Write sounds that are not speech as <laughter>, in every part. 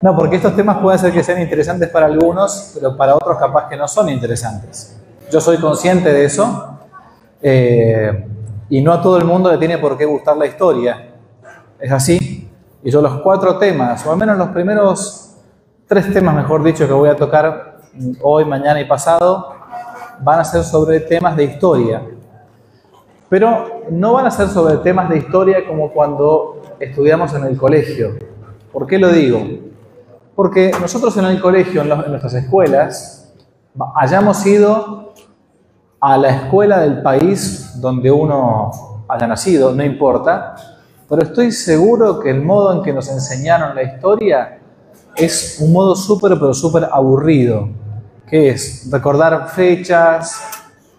No, porque estos temas pueden ser que sean interesantes para algunos, pero para otros capaz que no son interesantes. Yo soy consciente de eso eh, y no a todo el mundo le tiene por qué gustar la historia. Es así. Y yo los cuatro temas, o al menos los primeros tres temas, mejor dicho, que voy a tocar hoy, mañana y pasado, van a ser sobre temas de historia. Pero no van a ser sobre temas de historia como cuando estudiamos en el colegio. ¿Por qué lo digo? Porque nosotros en el colegio, en, nuestras escuelas, hayamos ido a la escuela del país donde uno haya nacido, no importa, pero estoy seguro que el modo en que nos enseñaron la historia es un modo súper, pero súper aburrido, que es recordar fechas,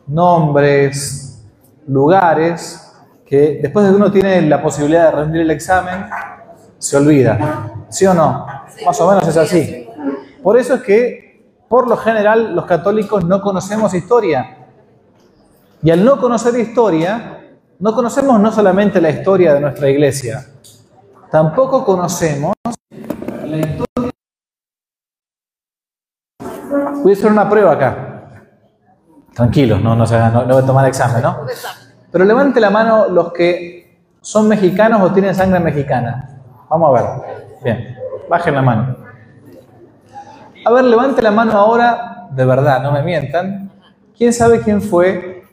nombres, lugares, que después de que uno tiene la posibilidad de rendir el examen, se olvida. ¿Sí o no? Más o menos es así. Por eso es que, por lo general, los católicos no conocemos historia. Y al no conocer historia, no conocemos no solamente la historia de nuestra iglesia, tampoco conocemos la historia. Voy a hacer una prueba acá. Tranquilos, no, no, no, no voy a tomar examen, ¿no? Pero levante la mano los que son mexicanos o tienen sangre mexicana. Vamos a ver. Bien, bajen la mano. A ver, levante la mano ahora, de verdad, no me mientan. ¿Quién sabe quién fue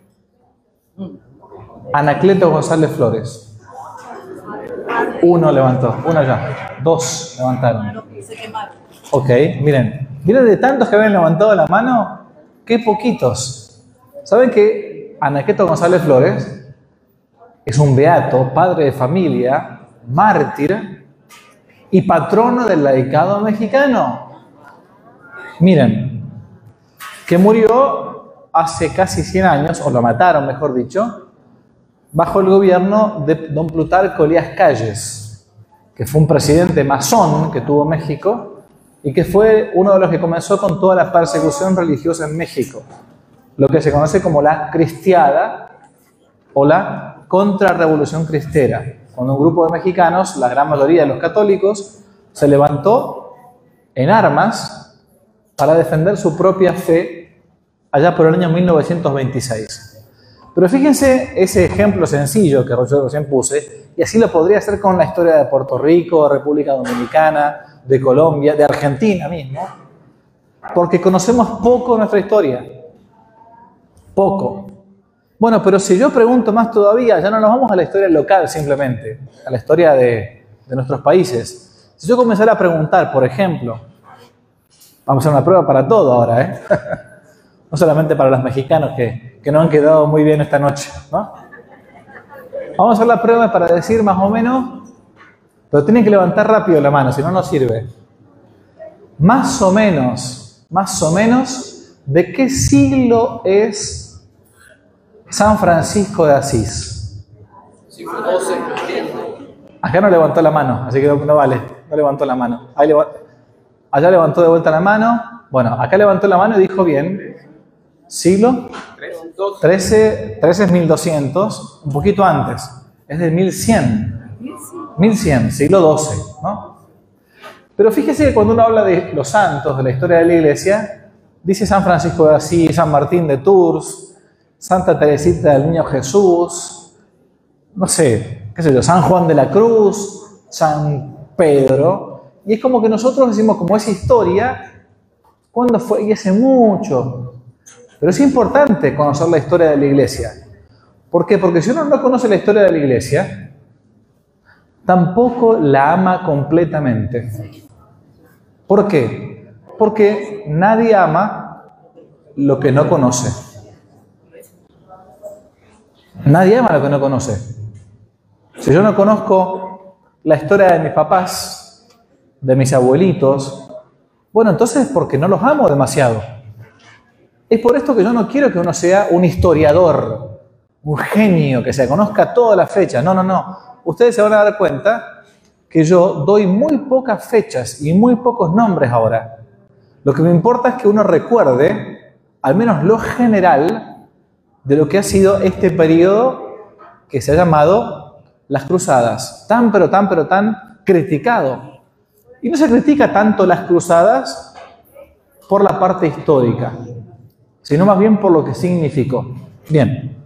Anacleto González Flores? Uno levantó, uno ya. Dos levantaron. Ok, miren. Miren de tantos que habían levantado la mano, qué poquitos. ¿Saben que Anacleto González Flores es un beato, padre de familia, mártir, y patrono del laicado mexicano. Miren, que murió hace casi 100 años, o lo mataron, mejor dicho, bajo el gobierno de don Plutarco Elías Calles, que fue un presidente masón que tuvo México y que fue uno de los que comenzó con toda la persecución religiosa en México, lo que se conoce como la cristiada o la contrarrevolución cristera cuando un grupo de mexicanos, la gran mayoría de los católicos, se levantó en armas para defender su propia fe allá por el año 1926. Pero fíjense ese ejemplo sencillo que yo recién puse, y así lo podría hacer con la historia de Puerto Rico, República Dominicana, de Colombia, de Argentina mismo, porque conocemos poco nuestra historia. Poco. Bueno, pero si yo pregunto más todavía, ya no nos vamos a la historia local simplemente, a la historia de, nuestros países. Si yo comenzara a preguntar, por ejemplo, vamos a hacer una prueba para todo ahora, ¿eh? <laughs> no solamente para los mexicanos que, que no han quedado muy bien esta noche, ¿no? Vamos a hacer la prueba para decir más o menos, pero tienen que levantar rápido la mano, si no, no sirve. Más o menos, más o menos, ¿de qué siglo es San Francisco de Asís. Acá no levantó la mano, así que no, vale, no levantó la mano. allá levantó de vuelta la mano. Bueno, acá levantó la mano y dijo bien, siglo 13, 13 es 1200, un poquito antes, es del 1100. 1100, siglo 12, ¿no? Pero fíjese que cuando uno habla de los santos, de la historia de la iglesia, dice San Francisco de Asís, San Martín de Tours, Santa Teresita del Niño Jesús, no sé, qué sé yo, San Juan de la Cruz, San Pedro. Y es como que nosotros decimos, como esa historia, ¿cuándo fue? Y hace mucho. Pero es importante conocer la historia de la iglesia. ¿Por qué? Porque si uno no conoce la historia de la iglesia, tampoco la ama completamente. ¿Por qué? Porque nadie ama lo que no conoce. Nadie ama lo que no conoce. Si yo no conozco la historia de mis papás, de mis abuelitos, bueno, entonces es porque no los amo demasiado. Es por esto que yo no quiero que uno sea un historiador, un genio, que se conozca todas las fechas. No, no, no. Ustedes se van a dar cuenta que yo doy muy pocas fechas y muy pocos nombres ahora. Lo que me importa es que uno recuerde, al menos lo general, de lo que ha sido este periodo que se ha llamado las cruzadas, tan pero tan pero tan criticado. Y no se critica tanto las cruzadas por la parte histórica, sino más bien por lo que significó. Bien.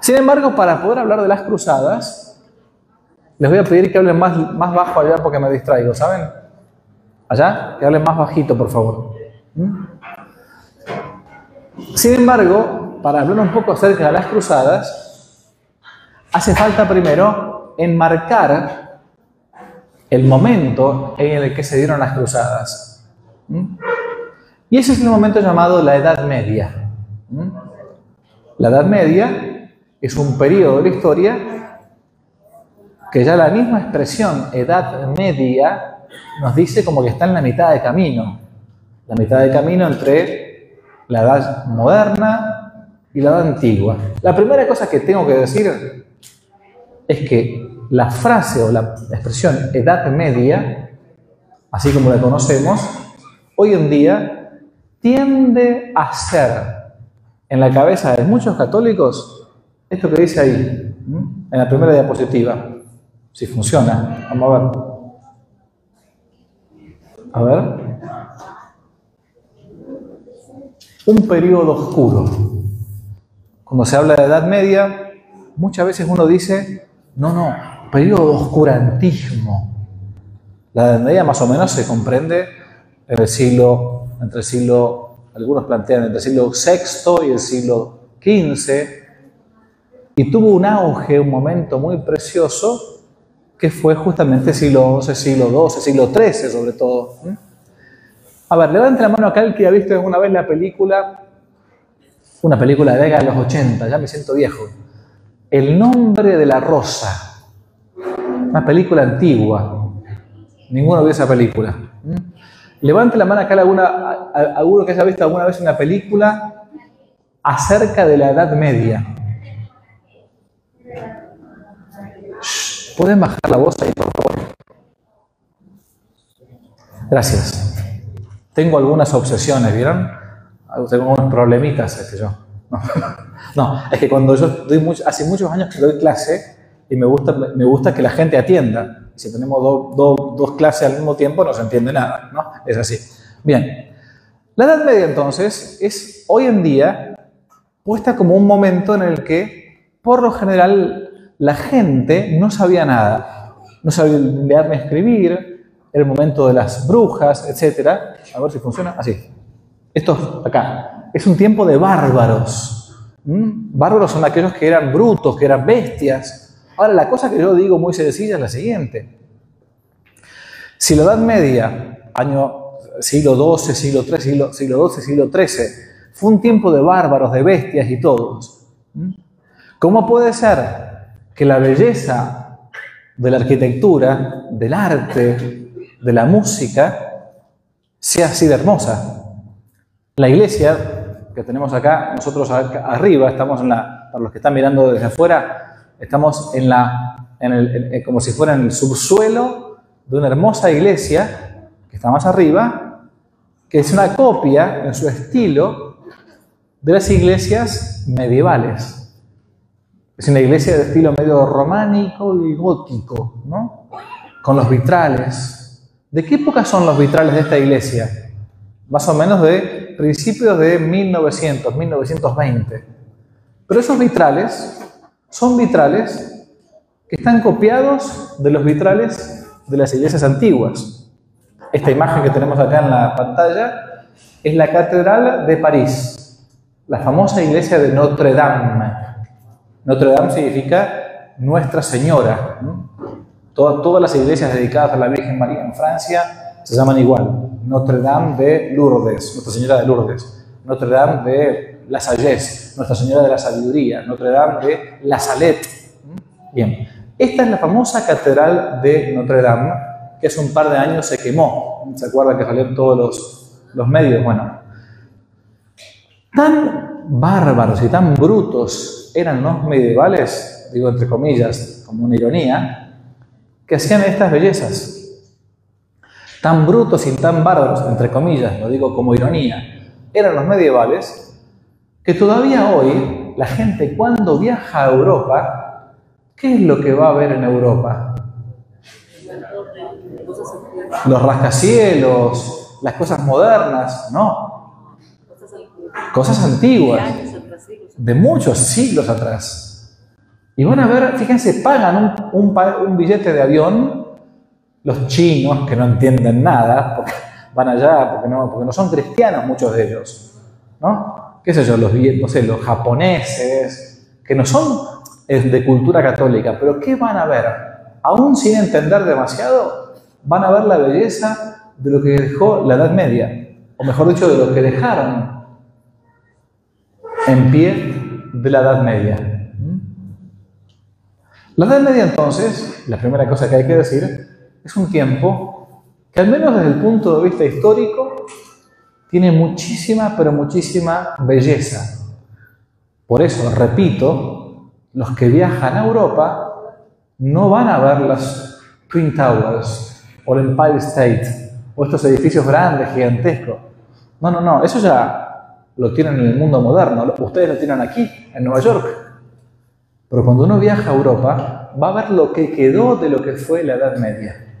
Sin embargo, para poder hablar de las cruzadas, les voy a pedir que hablen más, más bajo allá porque me distraigo, ¿saben? Allá, que hablen más bajito, por favor. ¿Mm? Sin embargo, para hablar un poco acerca de las cruzadas, hace falta primero enmarcar el momento en el que se dieron las cruzadas. Y ese es el momento llamado la Edad Media. La Edad Media es un periodo de la historia que ya la misma expresión Edad Media nos dice como que está en la mitad de camino. La mitad de camino entre la edad moderna y la edad antigua. La primera cosa que tengo que decir es que la frase o la expresión edad media, así como la conocemos, hoy en día tiende a ser en la cabeza de muchos católicos esto que dice ahí, en la primera diapositiva. Si funciona, vamos a ver. A ver. Un periodo oscuro. Cuando se habla de Edad Media, muchas veces uno dice, no, no, periodo de oscurantismo. La Edad Media más o menos se comprende en el siglo, entre el siglo, algunos plantean entre el siglo VI y el siglo XV, y tuvo un auge, un momento muy precioso que fue justamente siglo XI, siglo XII, siglo XIII sobre todo. A ver, levante la mano acá el que ha visto alguna vez la película, una película de década de los 80, ya me siento viejo. El nombre de la rosa, una película antigua. Ninguno vio esa película. Levante la mano acá alguna, alguno que haya visto alguna vez una película acerca de la Edad Media. ¿Pueden bajar la voz ahí, por favor? Gracias. Tengo algunas obsesiones, ¿vieron? Tengo unos problemitas, que yo. <laughs> No. es que cuando yo doy hace muchos años que doy clase y me gusta, me gusta que la gente atienda. Si tenemos dos clases al mismo tiempo no se entiende nada, ¿no? Es así. Bien. La Edad Media entonces es hoy en día puesta como un momento en el que, por lo general, la gente no sabía nada. No sabía leer ni escribir, el momento de las brujas, etc. A ver si funciona. Así. Esto acá. Es un tiempo de bárbaros. ¿Mm? Bárbaros son aquellos que eran brutos, que eran bestias. Ahora, la cosa que yo digo muy sencilla es la siguiente. Si la Edad Media, año siglo XII, siglo XIII, siglo, siglo siglo XIII, fue un tiempo de bárbaros, de bestias y todos, ¿cómo puede ser que la belleza de la arquitectura, del arte, de la música, sea así de hermosa. La iglesia que tenemos acá, nosotros arriba, estamos en la, para los que están mirando desde afuera, estamos en la, en el, como si fuera en el subsuelo de una hermosa iglesia que está más arriba, que es una copia en su estilo de las iglesias medievales. Es una iglesia de estilo medio románico y gótico, ¿no? Con los vitrales. ¿De qué época son los vitrales de esta iglesia? Más o menos de principios de 1900, 1920. Pero esos vitrales son vitrales que están copiados de los vitrales de las iglesias antiguas. Esta imagen que tenemos acá en la pantalla es la Catedral de París, la famosa iglesia de Notre Dame. Notre Dame significa Nuestra Señora. Todas, las iglesias dedicadas a la Virgen María en Francia se llaman igual. Notre Dame de Lourdes, Nuestra Señora de Lourdes. Notre Dame de La Sagesse, Nuestra Señora de la Sabiduría. Notre Dame de La Salette. Bien, esta es la famosa catedral de Notre Dame que hace un par de años se quemó. ¿Se acuerdan que salieron todos los, los medios? Bueno, tan bárbaros y tan brutos eran los medievales, digo entre comillas, como una ironía, que hacían estas bellezas. Tan brutos y tan bárbaros, entre comillas, lo digo como ironía, eran los medievales, que todavía hoy la gente cuando viaja a Europa, ¿qué es lo que va a ver en Europa? Los rascacielos, las cosas modernas, no. Cosas antiguas, de muchos siglos atrás. Y van a ver, fíjense, pagan un, un, billete de avión los chinos que no entienden nada, porque van allá, porque no, porque no son cristianos muchos de ellos, ¿no? ¿Qué sé yo? Los, los japoneses, que no son de cultura católica, pero ¿qué van a ver? Aún sin entender demasiado, van a ver la belleza de lo que dejó la Edad Media, o mejor dicho, de lo que dejaron en pie de la Edad Media. La Edad Media entonces, la primera cosa que hay que decir, es un tiempo que al menos desde el punto de vista histórico tiene muchísima, pero muchísima belleza. Por eso, repito, los que viajan a Europa no van a ver las Twin Towers o el Empire State o estos edificios grandes, gigantescos. No, no, no, eso ya lo tienen en el mundo moderno. Ustedes lo tienen aquí, en Nueva York. Pero cuando uno viaja a Europa, va a ver lo que quedó de lo que fue la Edad Media.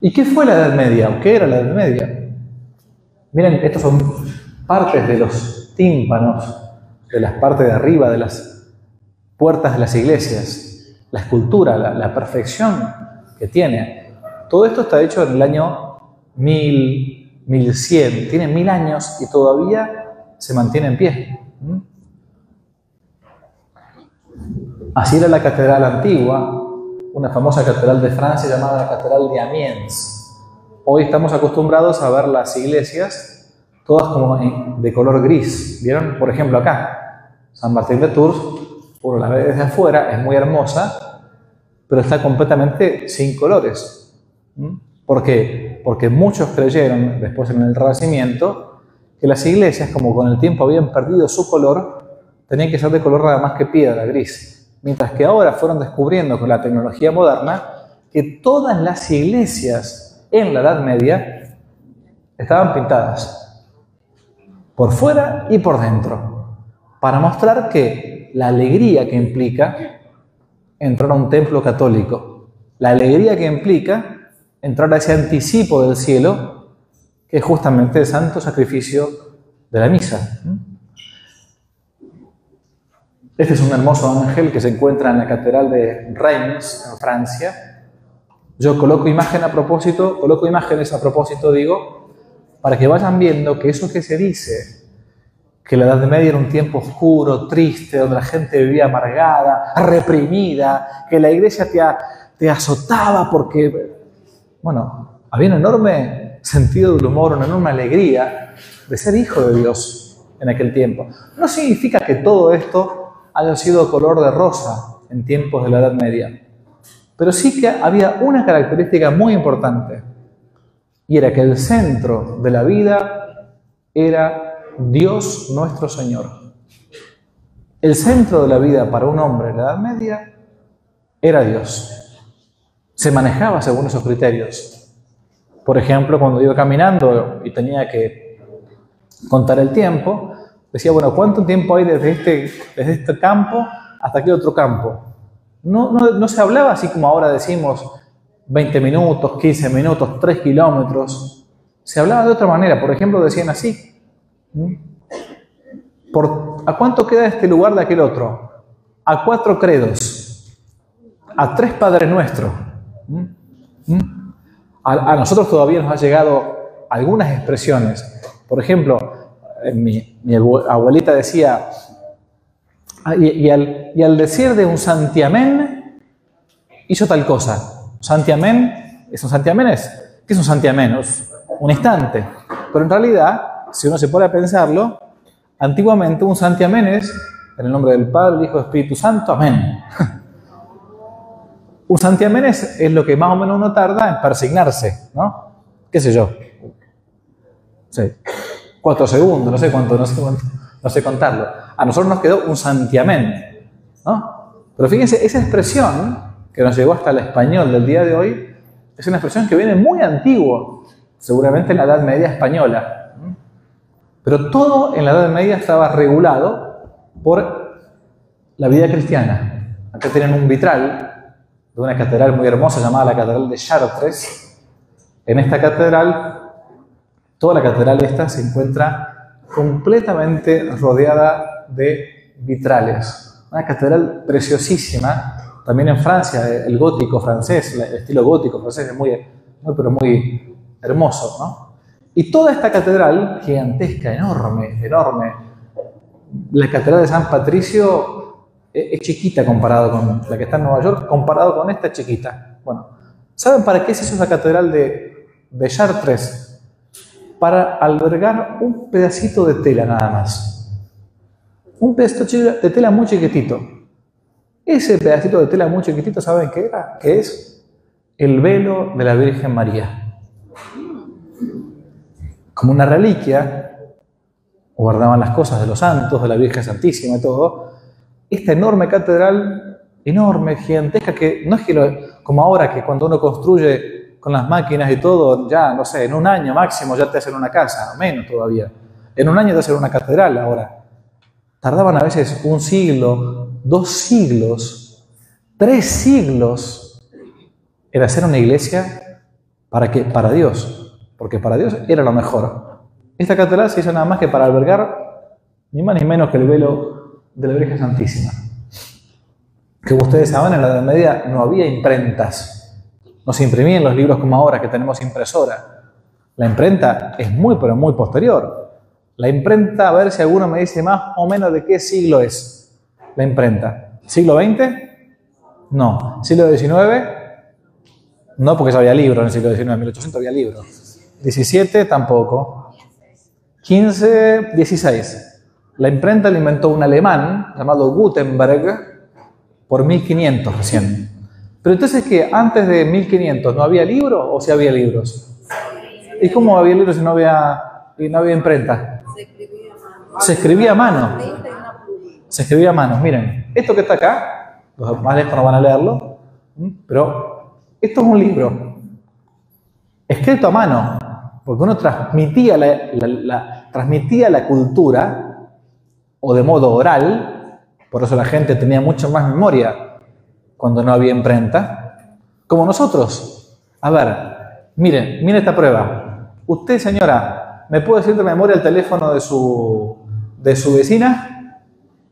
¿Y qué fue la Edad Media? ¿O qué era la Edad Media? Miren, estos son partes de los tímpanos, de las partes de arriba de las puertas de las iglesias, la escultura, la, perfección que tiene. Todo esto está hecho en el año 1000, 1100, tiene mil años y todavía se mantiene en pie. Así era la catedral antigua, una famosa catedral de Francia llamada la Catedral de Amiens. Hoy estamos acostumbrados a ver las iglesias todas como de color gris. ¿Vieron? Por ejemplo, acá, San Martín de Tours, por la ve desde afuera, es muy hermosa, pero está completamente sin colores. ¿Por qué? Porque muchos creyeron, después en el Renacimiento, que las iglesias, como con el tiempo habían perdido su color, tenían que ser de color nada más que piedra, gris. Mientras que ahora fueron descubriendo con la tecnología moderna que todas las iglesias en la Edad Media estaban pintadas, por fuera y por dentro, para mostrar que la alegría que implica entrar a un templo católico, la alegría que implica entrar a ese anticipo del cielo, que es justamente el santo sacrificio de la misa. Este es un hermoso ángel que se encuentra en la Catedral de Reims, en Francia. Yo coloco imagen a propósito, coloco imágenes a propósito, digo, para que vayan viendo que eso que se dice, que la Edad Media era un tiempo oscuro, triste, donde la gente vivía amargada, reprimida, que la iglesia te, te azotaba porque, bueno, había un enorme sentido del humor, una enorme alegría de ser hijo de Dios en aquel tiempo. No significa que todo esto haya sido color de rosa en tiempos de la Edad Media. Pero sí que había una característica muy importante, y era que el centro de la vida era Dios nuestro Señor. El centro de la vida para un hombre en la Edad Media era Dios. Se manejaba según esos criterios. Por ejemplo, cuando iba caminando y tenía que contar el tiempo, Decía, bueno, ¿cuánto tiempo hay desde este, desde este campo hasta aquel otro campo? No, no, se hablaba así como ahora decimos 20 minutos, 15 minutos, 3 kilómetros. Se hablaba de otra manera. Por ejemplo, decían así. ¿A cuánto queda este lugar de aquel otro? A cuatro credos. A tres Padres Nuestros. A, a nosotros todavía nos ha llegado algunas expresiones. Por ejemplo, eh, mi, abuelita decía, ah, y, al, decir de un santiamén, hizo tal cosa. Santiamén, ¿es un santiamén? Es, ¿Qué es un santiamén? Es un instante. Pero en realidad, si uno se pone a pensarlo, antiguamente un santiamén es en el nombre del Padre, del Hijo y Espíritu Santo, amén. <laughs> un santiamén es, es, lo que más o menos uno tarda en persignarse, ¿no? ¿Qué sé yo? Sí cuatro segundos, no sé cuánto, no sé, no sé contarlo. A nosotros nos quedó un santiamén, ¿no? Pero fíjense, esa expresión que nos llegó hasta el español del día de hoy es una expresión que viene muy antigua, seguramente en la Edad Media española. Pero todo en la Edad Media estaba regulado por la vida cristiana. Acá tienen un vitral de una catedral muy hermosa llamada la Catedral de Chartres. En esta catedral, toda la catedral esta se encuentra completamente rodeada de vitrales. Una catedral preciosísima, también en Francia, el gótico francés, el estilo gótico francés es muy, muy pero muy hermoso, ¿no? Y toda esta catedral, gigantesca, enorme, enorme, la catedral de San Patricio es, chiquita comparado con la que está en Nueva York, comparado con esta chiquita. Bueno, ¿saben para qué se hizo esa catedral de, de Chartres? Para albergar un pedacito de tela nada más. Un pedacito de tela muy chiquitito. Ese pedacito de tela muy chiquitito, ¿saben qué era? Que es el velo de la Virgen María como una reliquia, guardaban las cosas de los santos, de la Virgen Santísima y todo, esta enorme catedral, enorme, gigantesca, que no es como ahora que cuando uno construye con las máquinas y todo, ya, no sé, en un año máximo ya te hacen una casa, menos todavía. En un año te hacen una catedral ahora. Tardaban a veces un siglo, dos siglos, tres siglos en hacer una iglesia para que para Dios porque para Dios era lo mejor. Esta catedral se hizo nada más que para albergar ni más ni menos que el velo de la Virgen Santísima. Que ustedes saben, en la Edad Media no había imprentas. No se imprimían los libros como ahora que tenemos impresora. La imprenta es muy, pero muy posterior. La imprenta, a ver si alguno me dice más o menos de qué siglo es la imprenta. ¿Siglo XX? No. ¿Siglo XIX? No, porque ya había libros en el siglo XIX, en 1800 había libros. 17 tampoco. 15, 16. La imprenta la inventó un alemán llamado Gutenberg por 1500 recién. Pero entonces que antes de 1500 no había libros o si había libros? ¿Y cómo había libros si no había, no había imprenta? Se escribía a mano. Se escribía a mano. Miren, esto que está acá, los más lejos no van a leerlo, pero esto es un libro escrito a mano porque uno transmitía la, transmitía la cultura o de modo oral, por eso la gente tenía mucho más memoria cuando no había imprenta, como nosotros. A ver, miren, miren esta prueba. Usted, señora, ¿me puede decir de memoria el teléfono de su, de su vecina?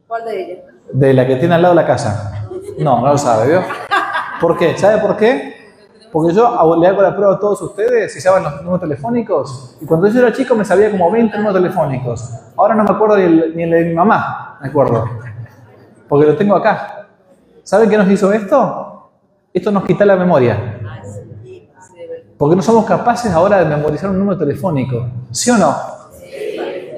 ¿Cuál de ella? De la que tiene al lado de la casa. No, no lo sabe, ¿vio? ¿Por qué? ¿Sabe por qué? Porque yo le hago la prueba a todos ustedes si saben los números telefónicos. Y cuando yo era chico me sabía como 20 números telefónicos. Ahora no me acuerdo ni el, de mi mamá, me acuerdo. Porque lo tengo acá. ¿Saben qué nos hizo esto? Esto nos quita la memoria. Porque no somos capaces ahora de memorizar un número telefónico. ¿Sí o no?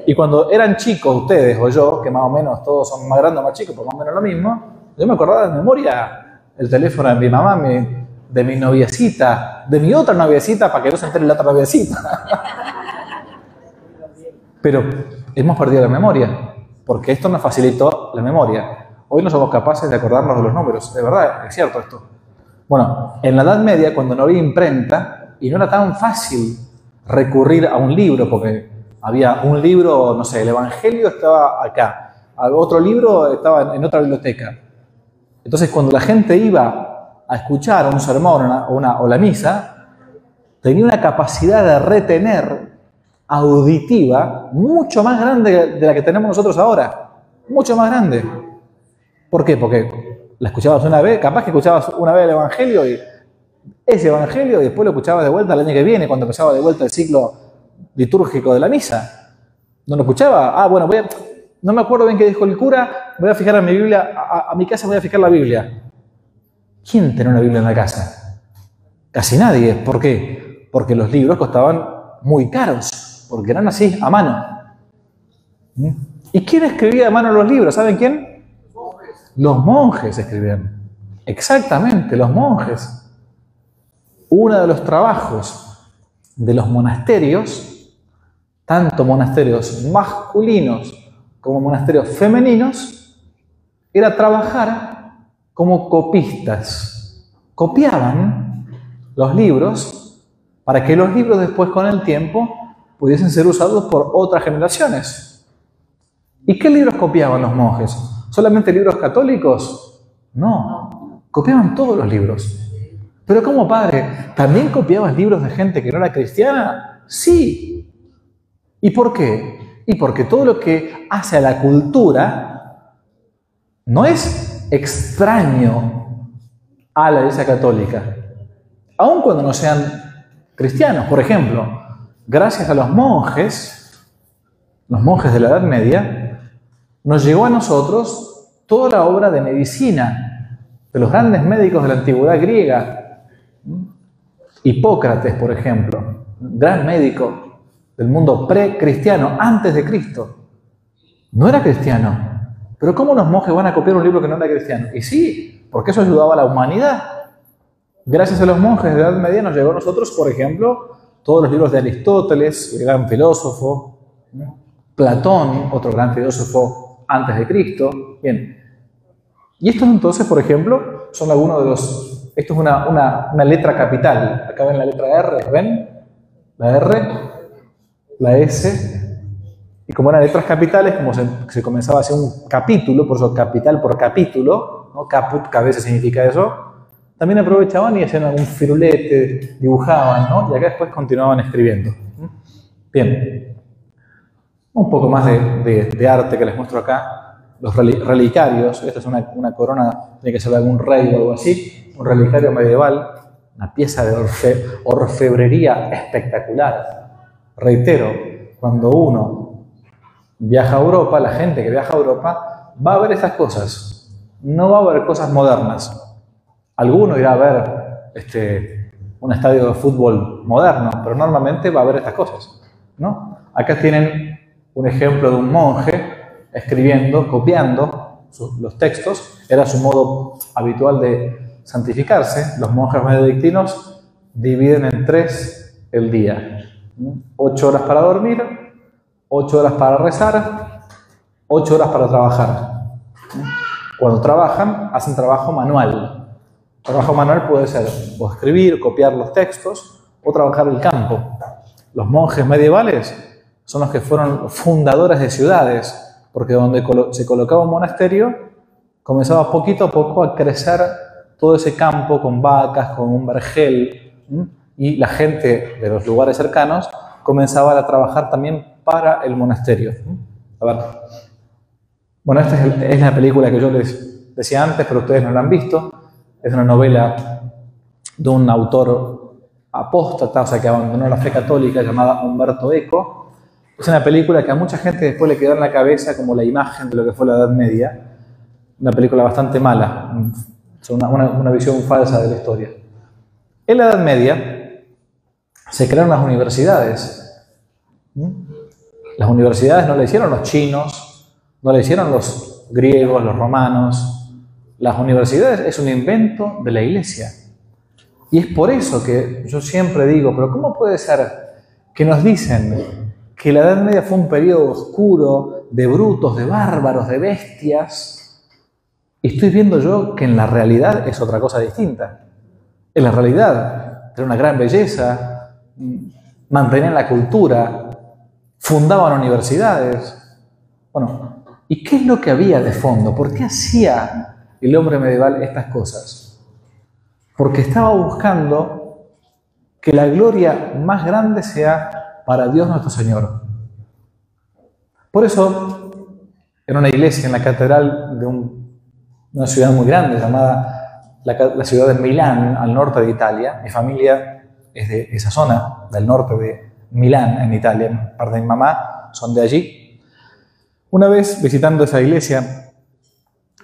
Y cuando eran chicos ustedes o yo, que más o menos todos son más grandes o más chicos, pues más o menos lo mismo, yo me acordaba de memoria el teléfono de mi mamá, mi, de mi noviecita, de mi otra noviecita, para que no se entere la otra noviecita. <laughs> Pero hemos perdido la memoria, porque esto nos facilitó la memoria. Hoy no somos capaces de acordarnos de los números, de verdad, es cierto esto. Bueno, en la Edad Media, cuando no había imprenta, y no era tan fácil recurrir a un libro, porque había un libro, no sé, el Evangelio estaba acá, otro libro estaba en otra biblioteca. Entonces, cuando la gente iba a escuchar un sermón o, una, o la misa, tenía una capacidad de retener auditiva mucho más grande de la que tenemos nosotros ahora. Mucho más grande. ¿Por qué? Porque la escuchabas una vez, capaz que escuchabas una vez el Evangelio y ese Evangelio y después lo escuchabas de vuelta el año que viene, cuando empezaba de vuelta el ciclo litúrgico de la misa. ¿No lo escuchaba? Ah, bueno, voy no me acuerdo bien qué dijo el cura, voy a fijar en mi Biblia, a, a mi casa voy a fijar la Biblia. ¿Quién tiene una Biblia en la casa? Casi nadie. ¿Por qué? Porque los libros costaban muy caros, porque eran así, a mano. ¿Mm? ¿Y quién escribía a mano los libros? ¿Saben quién? Los monjes escribían. Exactamente, los monjes. Uno de los trabajos de los monasterios, tanto monasterios masculinos como monasterios femeninos, era trabajar como copistas. Copiaban los libros para que los libros después con el tiempo pudiesen ser usados por otras generaciones. ¿Y qué libros copiaban los monjes? ¿Solamente libros católicos? No. Copiaban todos los libros. Pero como padre, ¿también copiabas libros de gente que no era cristiana? Sí. ¿Y por qué? Y porque todo lo que hace a la cultura no es extraño a la Iglesia Católica, aun cuando no sean cristianos. Por ejemplo, gracias a los monjes, los monjes de la Edad Media, nos llegó a nosotros toda la obra de medicina de los grandes médicos de la antigüedad griega. Hipócrates, por ejemplo, gran médico del mundo pre-cristiano, antes de Cristo. No era cristiano. Pero ¿cómo los monjes van a copiar un libro que no era cristiano? Y sí, porque eso ayudaba a la humanidad. Gracias a los monjes de la Edad Media nos llegó a nosotros, por ejemplo, todos los libros de Aristóteles, el gran filósofo, Platón, otro gran filósofo antes de Cristo. Bien. Y estos entonces, por ejemplo, son algunos de los... Esto es una, una letra capital. Acá ven la letra R, ¿ven? La R, la S. Y como eran letras capitales, como se, comenzaba a hacer un capítulo, por eso capital por capítulo, ¿no? caput, que a veces significa eso, también aprovechaban y hacían algún firulete, dibujaban, ¿no? Y acá después continuaban escribiendo. Bien. Un poco más de, arte que les muestro acá. Los relicarios, esta es una, corona, tiene que ser de algún rey o algo así, un relicario medieval, una pieza de orfebrería espectacular. Reitero, cuando uno viaja a Europa, la gente que viaja a Europa va a ver estas cosas. No va a ver cosas modernas. Alguno irá a ver este, un estadio de fútbol moderno, pero normalmente va a ver estas cosas. ¿no? Acá tienen un ejemplo de un monje escribiendo, copiando los textos. Era su modo habitual de santificarse. Los monjes benedictinos dividen en tres el día. Ocho horas para dormir, ocho horas para rezar, ocho horas para trabajar. Cuando trabajan, hacen trabajo manual. Trabajo manual puede ser o escribir, copiar los textos o trabajar el campo. Los monjes medievales son los que fueron fundadores de ciudades, porque donde se colocaba un monasterio, comenzaba poquito a poco a crecer todo ese campo con vacas, con un vergel, y la gente de los lugares cercanos comenzaba a trabajar también para el monasterio. A ver. Bueno, esta es, la película que yo les decía antes, pero ustedes no la han visto. Es una novela de un autor apóstata, o sea, que abandonó la fe católica, llamada Humberto Eco. Es una película que a mucha gente después le quedó en la cabeza como la imagen de lo que fue la Edad Media. Una película bastante mala, una, una visión falsa de la historia. En la Edad Media se crearon las universidades. Las universidades no le hicieron los chinos, no le hicieron los griegos, los romanos, las universidades es un invento de la iglesia. Y es por eso que yo siempre digo, pero ¿cómo puede ser que nos dicen que la Edad Media fue un periodo oscuro de brutos, de bárbaros, de bestias? Y estoy viendo yo que en la realidad es otra cosa distinta. En la realidad era una gran belleza, mantenían la cultura, fundaban universidades. Bueno, ¿y qué es lo que había de fondo? ¿Por qué hacía el hombre medieval estas cosas? Porque estaba buscando que la gloria más grande sea para Dios nuestro Señor. Por eso, en una iglesia, en la catedral de una ciudad muy grande llamada la, ciudad de Milán, al norte de Italia, mi familia es de esa zona, del norte de Milán, en Italia, parte de mi mamá son de allí. Una vez visitando esa iglesia,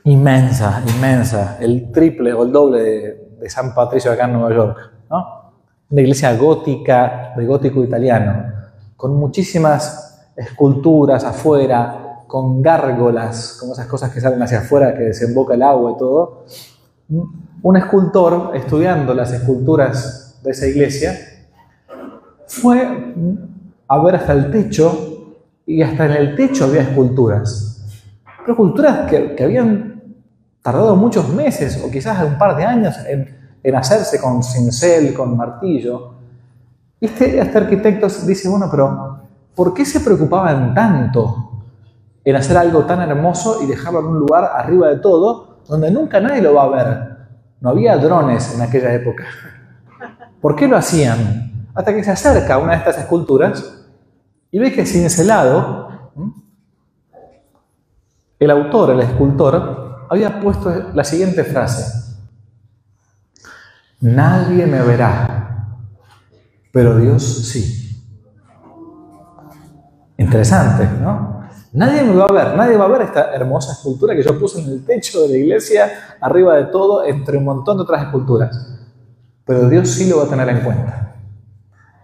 inmensa, inmensa, el triple o el doble de, San Patricio acá en Nueva York. ¿no? Una iglesia gótica, de gótico italiano, con muchísimas esculturas afuera, con gárgolas, como esas cosas que salen hacia afuera, que desemboca el agua y todo. Un escultor, estudiando las esculturas de esa iglesia, fue a ver hasta el techo y hasta en el techo había esculturas. Pero esculturas que, habían tardado muchos meses o quizás un par de años en, hacerse con cincel, con martillo. Y este, este arquitecto dice, bueno, pero ¿por qué se preocupaban tanto en hacer algo tan hermoso y dejarlo en un lugar arriba de todo, donde nunca nadie lo va a ver? No había drones en aquella época. ¿Por qué lo hacían? Hasta que se acerca una de estas esculturas y ve que cincelado, el autor, el escultor, había puesto la siguiente frase. Nadie me verá, pero Dios sí. Interesante, ¿no? Nadie me va a ver, nadie va a ver esta hermosa escultura que yo puse en el techo de la iglesia, arriba de todo, entre un montón de otras esculturas. Pero Dios sí lo va a tener en cuenta.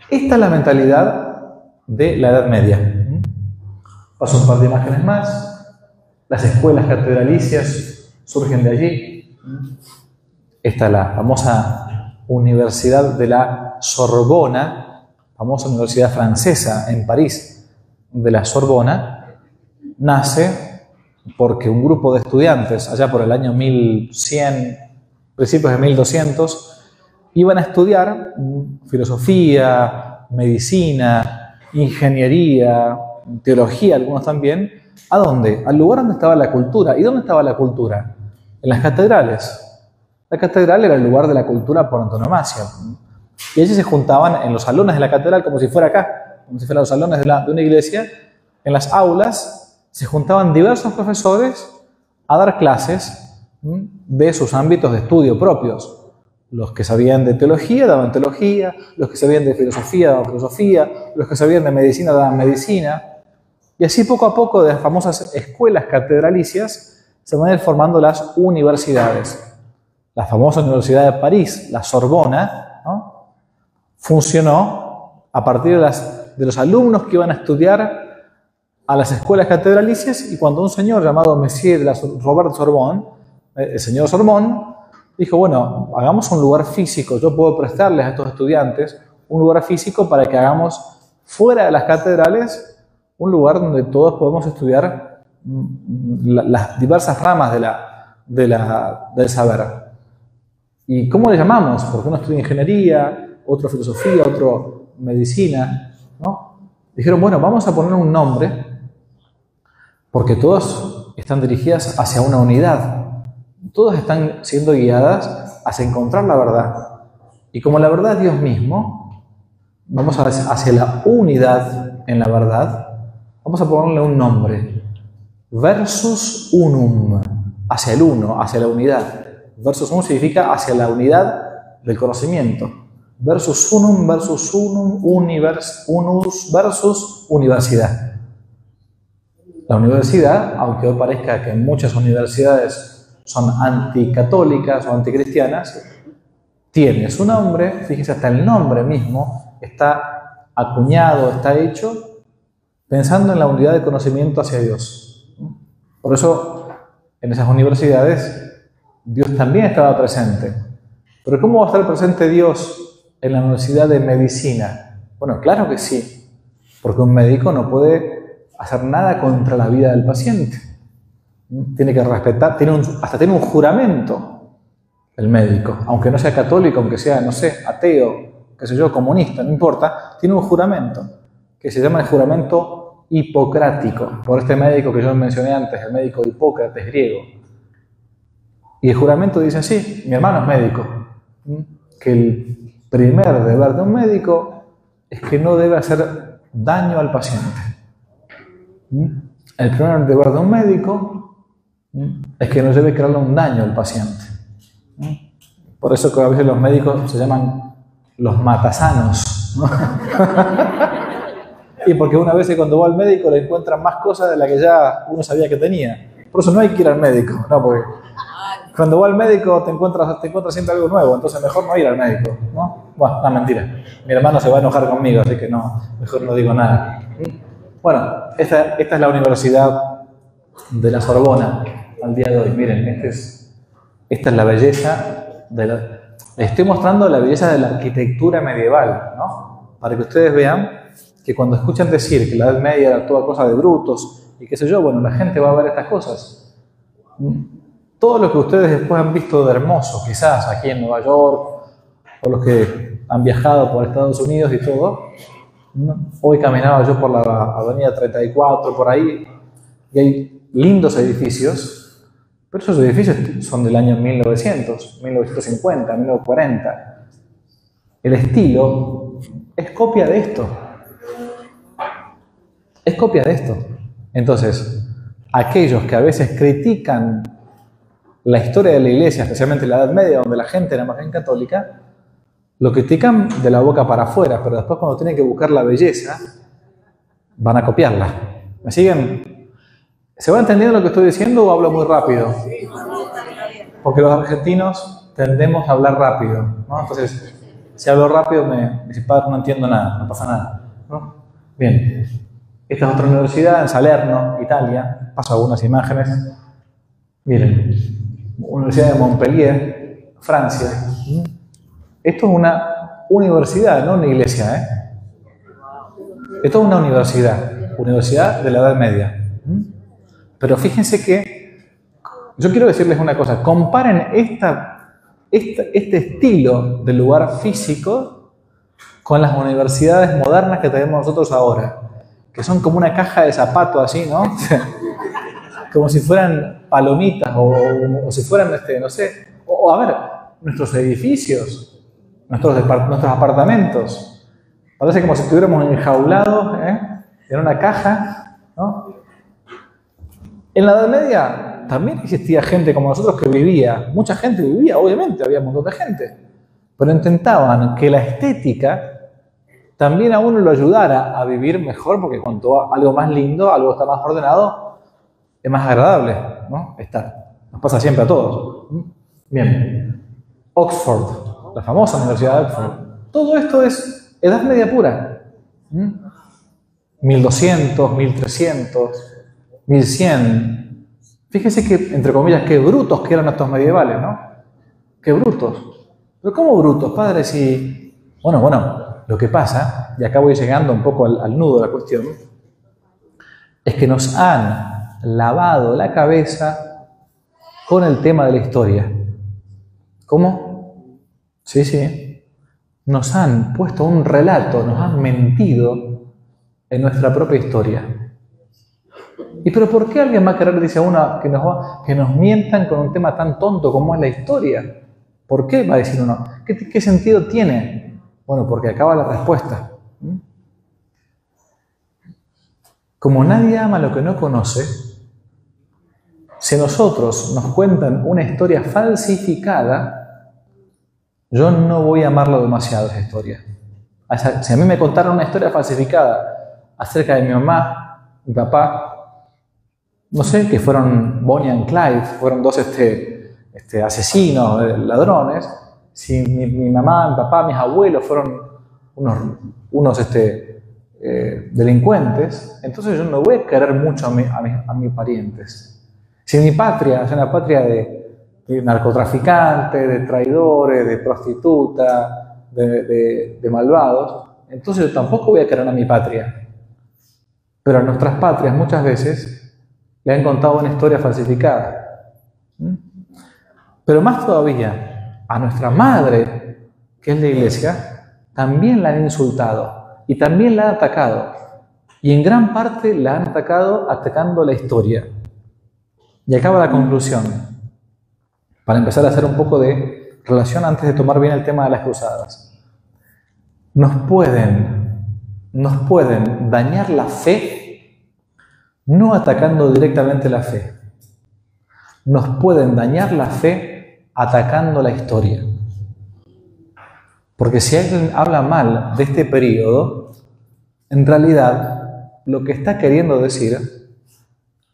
Esta es la mentalidad de la Edad Media. Paso un par de imágenes más. Las escuelas catedralicias surgen de allí. Esta es la famosa Universidad de la Sorbona, famosa universidad francesa en París, de la Sorbona, nace porque un grupo de estudiantes, allá por el año 1100, principios de 1200, iban a estudiar filosofía, medicina, ingeniería, teología, algunos también. ¿A dónde? Al lugar donde estaba la cultura. ¿Y dónde estaba la cultura? En las catedrales. La catedral era el lugar de la cultura por antonomasia. Y allí se juntaban en los salones de la catedral, como si fuera acá, como si fueran los salones de, de una iglesia, en las aulas se juntaban diversos profesores a dar clases de sus ámbitos de estudio propios. Los que sabían de teología daban teología, los que sabían de filosofía daban filosofía, los que sabían de medicina daban medicina. Y así poco a poco de las famosas escuelas catedralicias se van a ir formando las universidades. La famosa Universidad de París, la Sorbona, funcionó a partir de, los alumnos que iban a estudiar a las escuelas catedralicias y cuando un señor llamado la Robert Sorbonne, eh, el señor Sorbonne, dijo, bueno, hagamos un lugar físico, yo puedo prestarles a estos estudiantes un lugar físico para que hagamos fuera de las catedrales un lugar donde todos podemos estudiar mm, las diversas ramas de la, de la, del saber. ¿Y cómo le llamamos? Porque uno estudia ingeniería, otro filosofía, otro medicina. ¿no? Dijeron, bueno, vamos a poner un nombre porque todas están dirigidas hacia una unidad. Todas están siendo guiadas hacia encontrar la verdad. Y como la verdad es Dios mismo, vamos hacia la unidad en la verdad, vamos a ponerle un nombre. Versus unum, hacia el uno, hacia la unidad. Versus unum significa hacia la unidad del conocimiento. Versus unum, versus unum, univers, unus, versus universidad. La universidad, aunque hoy parezca que muchas universidades son anticatólicas o anticristianas, tiene su nombre, fíjese, hasta el nombre mismo está acuñado, está hecho pensando en la unidad de conocimiento hacia Dios. Por eso, en esas universidades, Dios también estaba presente. Pero ¿cómo va a estar presente Dios en la Universidad de Medicina? Bueno, claro que sí, porque un médico no puede hacer nada contra la vida del paciente. Tiene que respetar, hasta tiene un juramento el médico, aunque no sea católico, aunque sea, no sé, ateo, qué sé yo, comunista, no importa, tiene un juramento que se llama el juramento hipocrático, por este médico que yo mencioné antes, el médico Hipócrates griego. Y el juramento dice así, mi hermano es médico, que el primer deber de un médico es que no debe hacer daño al paciente. El primer deber de un médico es que no debe crearle un daño al paciente. Por eso que a veces los médicos se llaman los matasanos. <laughs> y porque una vez cuando va al médico le encuentran más cosas de las que ya uno sabía que tenía. Por eso no hay que ir al médico, ¿no? Porque cuando va al médico te encuentras, te encuentras siempre algo nuevo, entonces mejor no ir al médico, ¿no? Bueno, no, mentira. Mi hermano se va a enojar conmigo, así que no, mejor no digo nada. Bueno, esta, es la Universidad de la Sorbona al día de hoy. Miren, este es, esta es la belleza de la, estoy mostrando la belleza de la arquitectura medieval, ¿no? Para que ustedes vean que cuando escuchan decir que la Edad Media era toda cosa de brutos y qué sé yo, bueno, la gente va a ver estas cosas. Todo lo que ustedes después han visto de hermoso, quizás aquí en Nueva York, o los que han viajado por Estados Unidos y todo, Hoy caminaba yo por la avenida 34, por ahí, y hay lindos edificios, Pero esos edificios son del año 1900, 1950, 1940. El estilo es copia de esto. Es copia de esto. Entonces, aquellos que a veces critican la historia de la iglesia, especialmente la Edad Media, donde la gente era más bien católica, lo critican de la boca para afuera, pero después cuando tienen que buscar la belleza, van a copiarla. ¿Me siguen? ¿Se va entendiendo lo que estoy diciendo o hablo muy rápido? Porque los argentinos tendemos a hablar rápido, ¿no? Entonces, si hablo rápido me, dice, padre, no entiendo nada, no pasa nada. ¿no? Bien. Esta es otra universidad en Salerno, Italia. Paso algunas imágenes. Miren, Universidad de Montpellier, Francia. Esto es una universidad, no una iglesia. ¿eh? Esto es una universidad, universidad de la Edad Media. Pero fíjense que, yo quiero decirles una cosa, comparen esta, este estilo de lugar físico con las universidades modernas que tenemos nosotros ahora, que son como una caja de zapatos así, ¿no? <laughs> como si fueran palomitas o, si fueran, este, no sé, o, a ver, nuestros edificios, nuestros, nuestros apartamentos. Parece como si estuviéramos enjaulados ¿eh? en una caja. ¿no? En la Edad Media también existía gente como nosotros que vivía, mucha gente vivía, obviamente, había un montón de gente, pero intentaban que la estética también a uno lo ayudara a vivir mejor, porque cuanto algo más lindo, algo está más ordenado, es más agradable ¿no? estar. Nos pasa siempre a todos. Bien. Oxford, la famosa Universidad de Oxford. Todo esto es Edad Media pura. 1200, 1300, 1100. Fíjese que, entre comillas, qué brutos que eran estos medievales, ¿no? Qué brutos. Pero ¿cómo brutos, padre? Si... Bueno, bueno, lo que pasa, y acá voy llegando un poco al nudo de la cuestión, es que nos han lavado la cabeza con el tema de la historia. ¿Cómo? Sí, sí. Nos han puesto un relato, nos han mentido en nuestra propia historia. ¿Y pero por qué alguien va a querer, dice uno, que nos, que nos mientan con un tema tan tonto como es la historia? ¿Por qué? Va a decir uno. ¿Qué, qué sentido tiene? Bueno, porque acaba la respuesta. Como nadie ama lo que no conoce, si nosotros nos cuentan una historia falsificada, yo no voy a amarlo demasiado esa historia. Si a mí me contaron una historia falsificada acerca de mi mamá, mi papá, no sé, que fueron Bonnie and Clyde, fueron dos este, este, asesinos, eh, ladrones, si mi, mamá, mi papá, mis abuelos fueron unos, este, eh, delincuentes, entonces yo no voy a querer mucho a, a mis parientes. Si mi patria es una patria de, narcotraficantes, de traidores, de prostitutas, de, malvados, entonces yo tampoco voy a querer a mi patria. Pero a nuestras patrias muchas veces le han contado una historia falsificada. ¿Mm? Pero más todavía, a nuestra madre, que es la iglesia, también la han insultado y también la han atacado. Y en gran parte la han atacado atacando la historia. Y acaba la conclusión, para empezar a hacer un poco de relación antes de tomar bien el tema de las cruzadas. Nos pueden, nos pueden dañar la fe no atacando directamente la fe. Nos pueden dañar la fe atacando la historia. Porque si alguien habla mal de este periodo, en realidad lo que está queriendo decir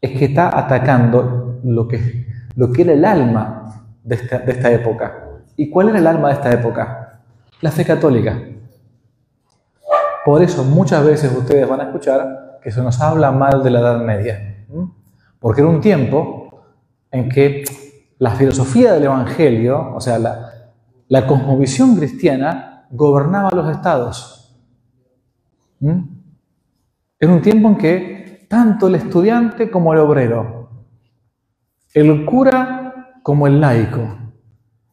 es que está atacando lo que, lo era el alma de esta, de esta época. ¿Y cuál era el alma de esta época? La fe católica. Por eso muchas veces ustedes van a escuchar que se nos habla mal de la Edad Media. Porque era un tiempo en que la filosofía del Evangelio, o sea, la, la cosmovisión cristiana, gobernaba los estados. Era un tiempo en que tanto el estudiante como el obrero, el cura como el laico,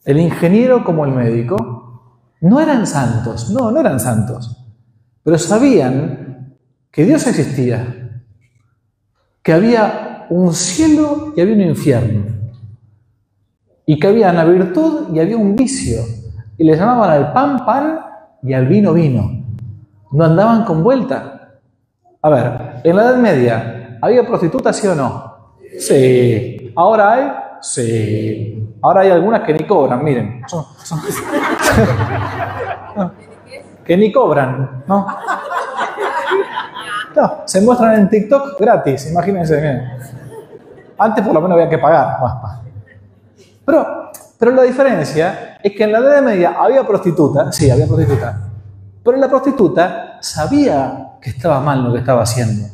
el ingeniero como el médico, no eran santos, no, no eran santos, pero sabían que Dios existía, que había un cielo y había un infierno, y que había una virtud y había un vicio. Y le llamaban al pan pan y al vino vino. No andaban con vuelta. A ver, en la Edad Media, ¿había prostitutas, sí o no? Sí. ¿Ahora hay? Sí. Ahora hay algunas que ni cobran, miren. <laughs> que ni cobran, ¿no? No, se muestran en TikTok gratis, imagínense. Antes por lo menos había que pagar. Pero, pero la diferencia es que en la Edad Media había prostituta, sí, había prostituta, pero la prostituta sabía que estaba mal lo que estaba haciendo.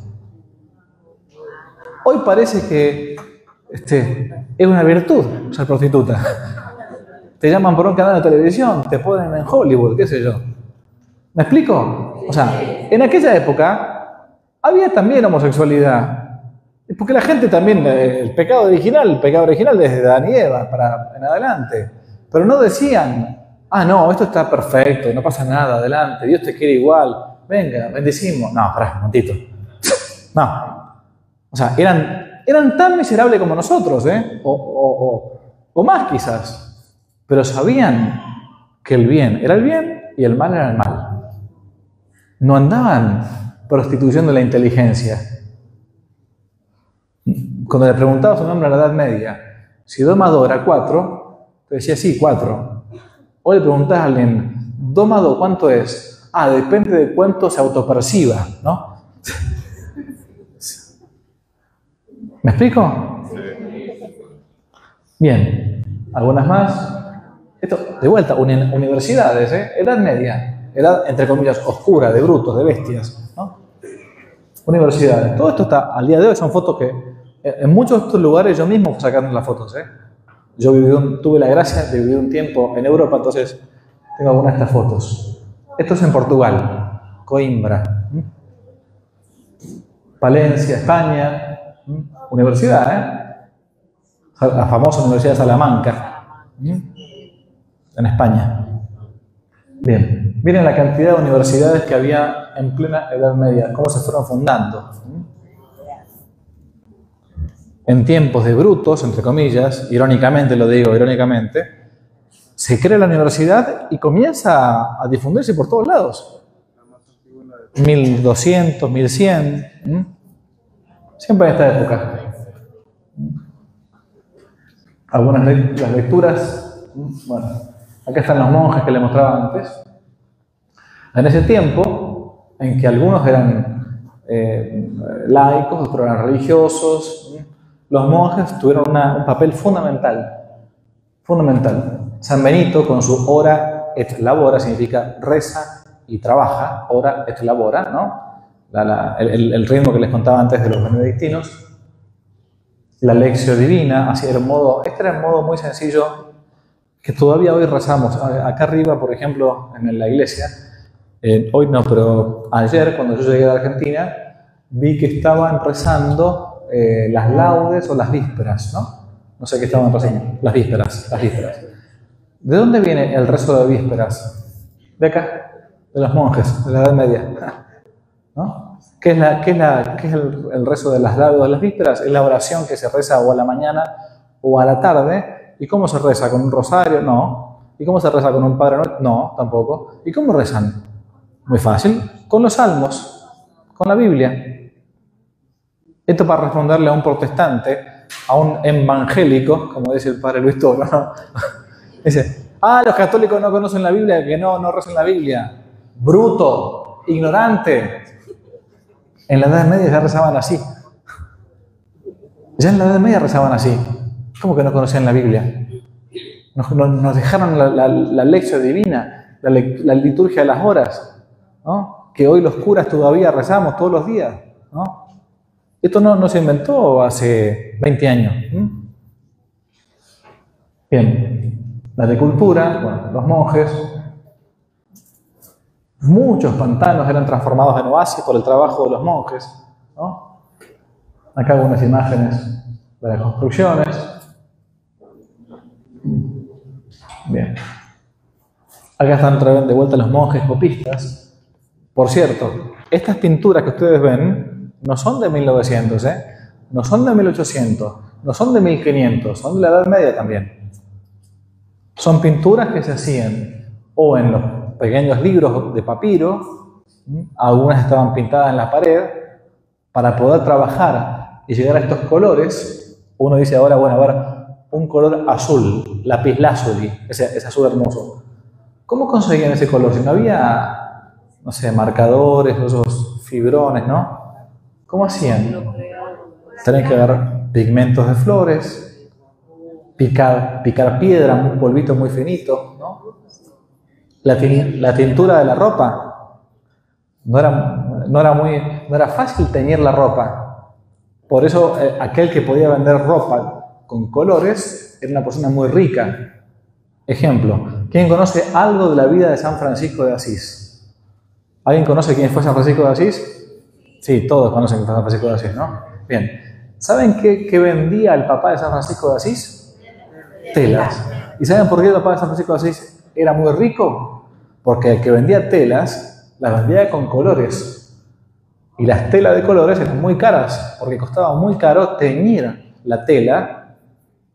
Hoy parece que este, es una virtud ser prostituta. Te llaman por un canal de televisión, te ponen en Hollywood, qué sé yo. ¿Me explico? O sea, en aquella época había también homosexualidad. Porque la gente también, el pecado original, el pecado original desde Adán y Eva para en adelante. Pero no decían, ah, no, esto está perfecto, no pasa nada, adelante, Dios te quiere igual, venga, bendecimos. No, pará, un momentito. <laughs> No. O sea, eran, eran tan miserables como nosotros, ¿eh? O, o, o más quizás. Pero sabían que el bien era el bien y el mal era el mal. No andaban prostituyendo la inteligencia cuando le preguntaba su nombre a la Edad Media, si 2 más 2 era 4, te decía sí, 4. Hoy le preguntas a alguien, 2 más 2, ¿cuánto es? Ah, depende de cuánto se autoperciba, ¿no? ¿Me explico? Bien, algunas más. Esto, de vuelta, universidades, ¿eh? Edad media, edad, entre comillas, oscura, de brutos, de bestias, ¿no? Universidades. Todo esto está, al día de hoy, son fotos que en muchos de estos lugares yo mismo sacaron las fotos. ¿eh? Yo tuve la gracia de vivir un tiempo en Europa, entonces tengo algunas de estas fotos. Esto es en Portugal, Coimbra, Palencia, España, universidad, ¿eh? la famosa Universidad de Salamanca, en España. Bien, miren la cantidad de universidades que había en plena Edad Media, cómo se fueron fundando en tiempos de brutos, entre comillas, irónicamente lo digo, irónicamente, se crea la universidad y comienza a, difundirse por todos lados. 1200, 1100, siempre en esta época. Algunas las lecturas, bueno, acá están los monjes que le mostraba antes. En ese tiempo, en que algunos eran eh, laicos, otros eran religiosos, los monjes tuvieron un papel fundamental, fundamental. San Benito con su hora et labora significa reza y trabaja, hora et labora, ¿no? el, ritmo que les contaba antes de los benedictinos. La lección divina, así un modo, este era un modo muy sencillo que todavía hoy rezamos. Acá arriba, por ejemplo, en la iglesia, eh, hoy no, pero ayer cuando yo llegué a Argentina, vi que estaban rezando eh, las laudes o las vísperas, ¿no? No sé qué estaban pasando. Las vísperas, las vísperas. ¿De dónde viene el rezo de vísperas? De acá, de los monjes, de la Edad Media. <laughs> ¿No? ¿Qué es, el, rezo de las laudes de las vísperas? Es la oración que se reza o a la mañana o a la tarde. ¿Y cómo se reza? ¿Con un rosario? No. ¿Y cómo se reza con un Padre? No, tampoco. ¿Y cómo rezan? Muy fácil. Con los salmos, con la Biblia. Esto para responderle a un protestante, a un evangélico, como dice el padre Luis Toro. <laughs> Dice, ah, los católicos no conocen la Biblia, que no, no rezan la Biblia. Bruto, ignorante. En la Edad Media ya rezaban así. Ya en la Edad Media rezaban así. ¿Cómo que no conocían la Biblia? Nos, dejaron la, lección divina, la, liturgia de las horas, que hoy los curas todavía rezamos todos los días. ¿no? Esto no, se inventó hace 20 años. Bien, la de cultura, los monjes. Muchos pantanos eran transformados en oasis por el trabajo de los monjes. Acá algunas imágenes de las construcciones. Bien. Acá están de vuelta los monjes copistas. Por cierto, estas pinturas que ustedes ven no son de 1900, ¿eh? no son de 1800, no son de 1500, son de la Edad Media también. Son pinturas que se hacían o en los pequeños libros de papiro, algunas estaban pintadas en la pared, para poder trabajar y llegar a estos colores, uno dice ahora, bueno, a ver, un color azul, lapislázuli, ese, ese azul hermoso. ¿Cómo conseguían ese color? Si no había, no sé, marcadores, esos fibrones, ¿no? ¿Cómo hacían? Tenían que agarrar pigmentos de flores, picar, picar piedra, un polvito muy finito. La, tintura de la ropa no era no era, muy, no era fácil teñir la ropa. Por eso eh, aquel que podía vender ropa con colores era una persona muy rica. Ejemplo, ¿quién conoce algo de la vida de San Francisco de Asís? ¿Alguien conoce quién fue San Francisco de Asís? Sí, todos conocen San Francisco de Asís, ¿no? Bien. ¿Saben qué, qué vendía el papá de San Francisco de Asís? Telas. ¿Y saben por qué el papá de San Francisco de Asís era muy rico? Porque el que vendía telas las vendía con colores. Y las telas de colores eran muy caras, porque costaba muy caro teñir la tela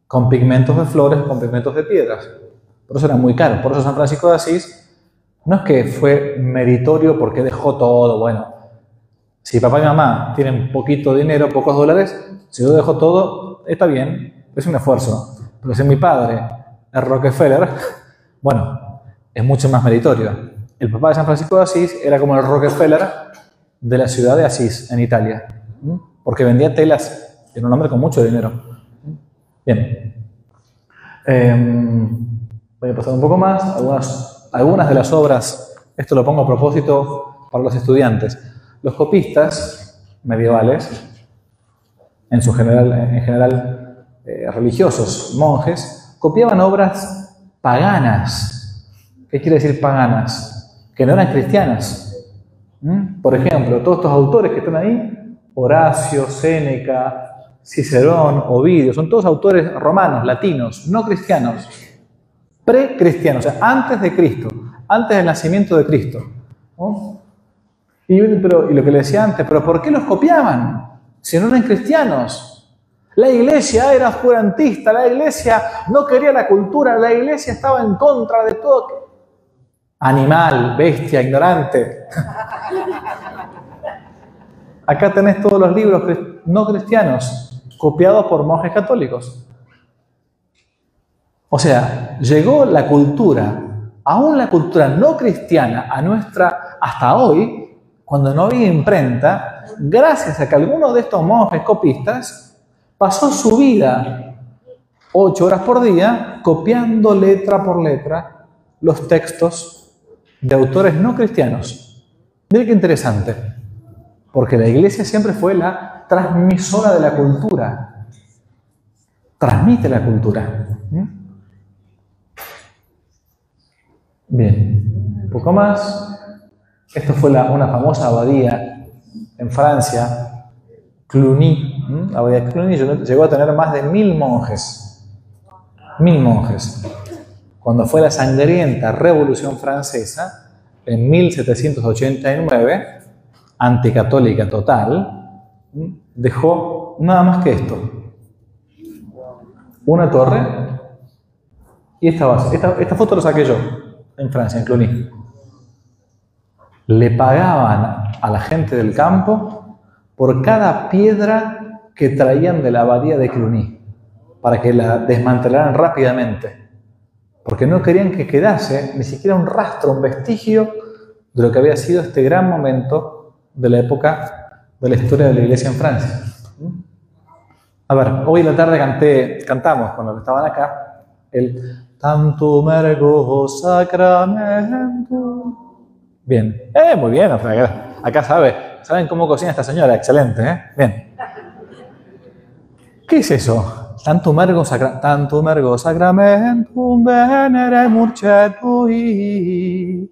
con pigmentos de flores o con pigmentos de piedras. Por eso era muy caro. Por eso San Francisco de Asís no es que fue meritorio porque dejó todo. Bueno, si papá y mamá tienen poquito dinero, pocos dólares, si yo dejo todo, está bien, es un esfuerzo. Pero si mi padre es Rockefeller, bueno, es mucho más meritorio. El papá de San Francisco de Asís era como el Rockefeller de la ciudad de Asís, en Italia, porque vendía telas, era un hombre con mucho dinero. Bien. Em, voy a pasar un poco más, algunas, algunas de las obras, esto lo pongo a propósito para los estudiantes. Los copistas medievales, en, su general, en general eh, religiosos, monjes, copiaban obras paganas. ¿Qué quiere decir paganas? Que no eran cristianas. ¿Mm? Por ejemplo, todos estos autores que están ahí, Horacio, Séneca, Cicerón, Ovidio, son todos autores romanos, latinos, no cristianos, pre-cristianos, o sea, antes de Cristo, antes del nacimiento de Cristo. Y, y lo que le decía antes, pero ¿por qué los copiaban si no eran cristianos? La iglesia era oscurantista, la iglesia no quería la cultura, la iglesia estaba en contra de todo animal, bestia, ignorante. <laughs> Acá tenés todos los libros no cristianos copiados por monjes católicos. O sea, llegó la cultura, aún la cultura no cristiana, a nuestra, hasta hoy, cuando no había imprenta, gracias a que alguno de estos monjes copistas pasó su vida ocho horas por día copiando letra por letra los textos de autores no cristianos. Miren qué interesante, porque la iglesia siempre fue la transmisora de la cultura. Transmite la cultura. ¿Mm? Bien, un poco más. Esto fue una famosa abadía en Francia, Cluny. ¿Mm? Cluny llegó a tener más de mil monjes. Mil monjes cuando fue la sangrienta Revolución Francesa, en 1789, anticatólica total, dejó nada más que esto. Una torre y esta base. Esta, foto la saqué yo en Francia, en Cluny. Le pagaban a la gente del campo por cada piedra que traían de la abadía de Cluny, para que la desmantelaran rápidamente porque no querían que quedase ni siquiera un rastro, un vestigio de lo que había sido este gran momento de la época de la historia de la iglesia en Francia. A ver, hoy en la tarde canté, cantamos con los que estaban acá el Tanto mergo sacramento. Bien, eh, muy bien, acá, acá sabe, saben cómo cocina esta señora, excelente, ¿eh? Bien. ¿Qué es eso? tanto mergo, sacra, tanto mergo sacramentum venere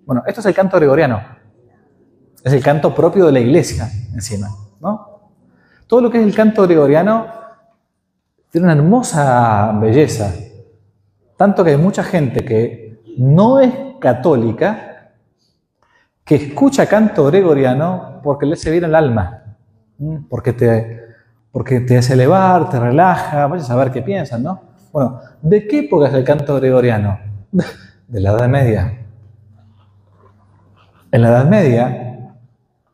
Bueno, esto es el canto gregoriano. Es el canto propio de la iglesia, encima, ¿no? Todo lo que es el canto gregoriano tiene una hermosa belleza. Tanto que hay mucha gente que no es católica que escucha canto gregoriano porque le hace bien el alma, porque te, porque te hace elevar, te relaja, vayas a ver qué piensan, ¿no? Bueno, ¿de qué época es el canto gregoriano? De la Edad Media. En la Edad Media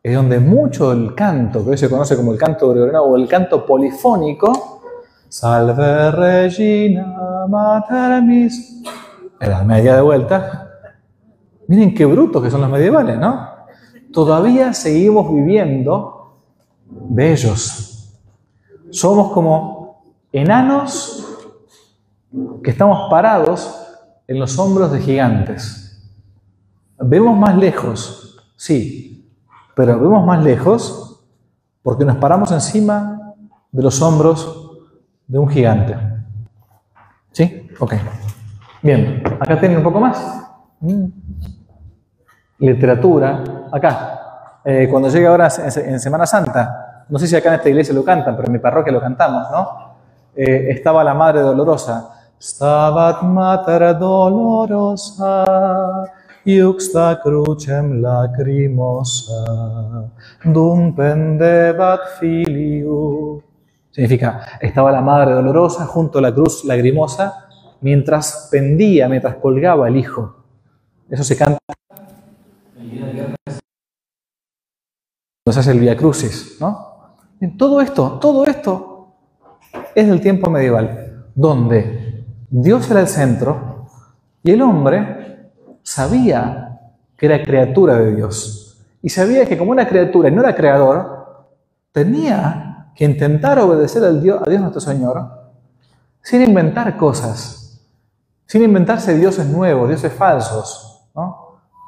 es donde mucho el canto, que hoy se conoce como el canto gregoriano o el canto polifónico, Salve Regina Mater mis. Edad Media de vuelta. Miren qué brutos que son los medievales, ¿no? Todavía seguimos viviendo de ellos. Somos como enanos que estamos parados en los hombros de gigantes. Vemos más lejos, sí, pero vemos más lejos porque nos paramos encima de los hombros de un gigante. ¿Sí? Ok. Bien, acá tienen un poco más. Mm. Literatura, acá. Eh, cuando llega ahora en Semana Santa, no sé si acá en esta iglesia lo cantan, pero en mi parroquia lo cantamos, ¿no? Eh, estaba la Madre Dolorosa. Stabat Mater Dolorosa iuxta crucem lacrimosa, dum pendebat filiu. Significa, estaba la madre dolorosa junto a la cruz lagrimosa mientras pendía, mientras colgaba el hijo. Eso se canta. Nos hace el Via Crucis, ¿no? Todo esto, todo esto es del tiempo medieval, donde Dios era el centro y el hombre sabía que era criatura de Dios. Y sabía que como una criatura y no era creador, tenía que intentar obedecer al Dios, a Dios nuestro Señor sin inventar cosas, sin inventarse dioses nuevos, dioses falsos.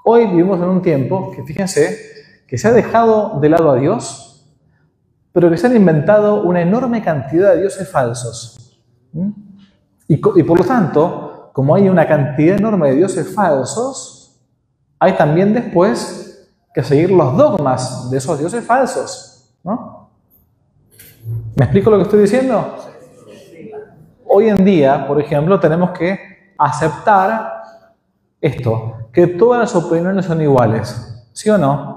Hoy vivimos en un tiempo que, fíjense, que se ha dejado de lado a Dios, pero que se han inventado una enorme cantidad de dioses falsos. y por lo tanto, como hay una cantidad enorme de dioses falsos, hay también después que seguir los dogmas de esos dioses falsos. ¿no? ¿Me explico lo que estoy diciendo? Hoy en día, por ejemplo, tenemos que aceptar esto, que todas las opiniones son iguales. ¿Sí o no?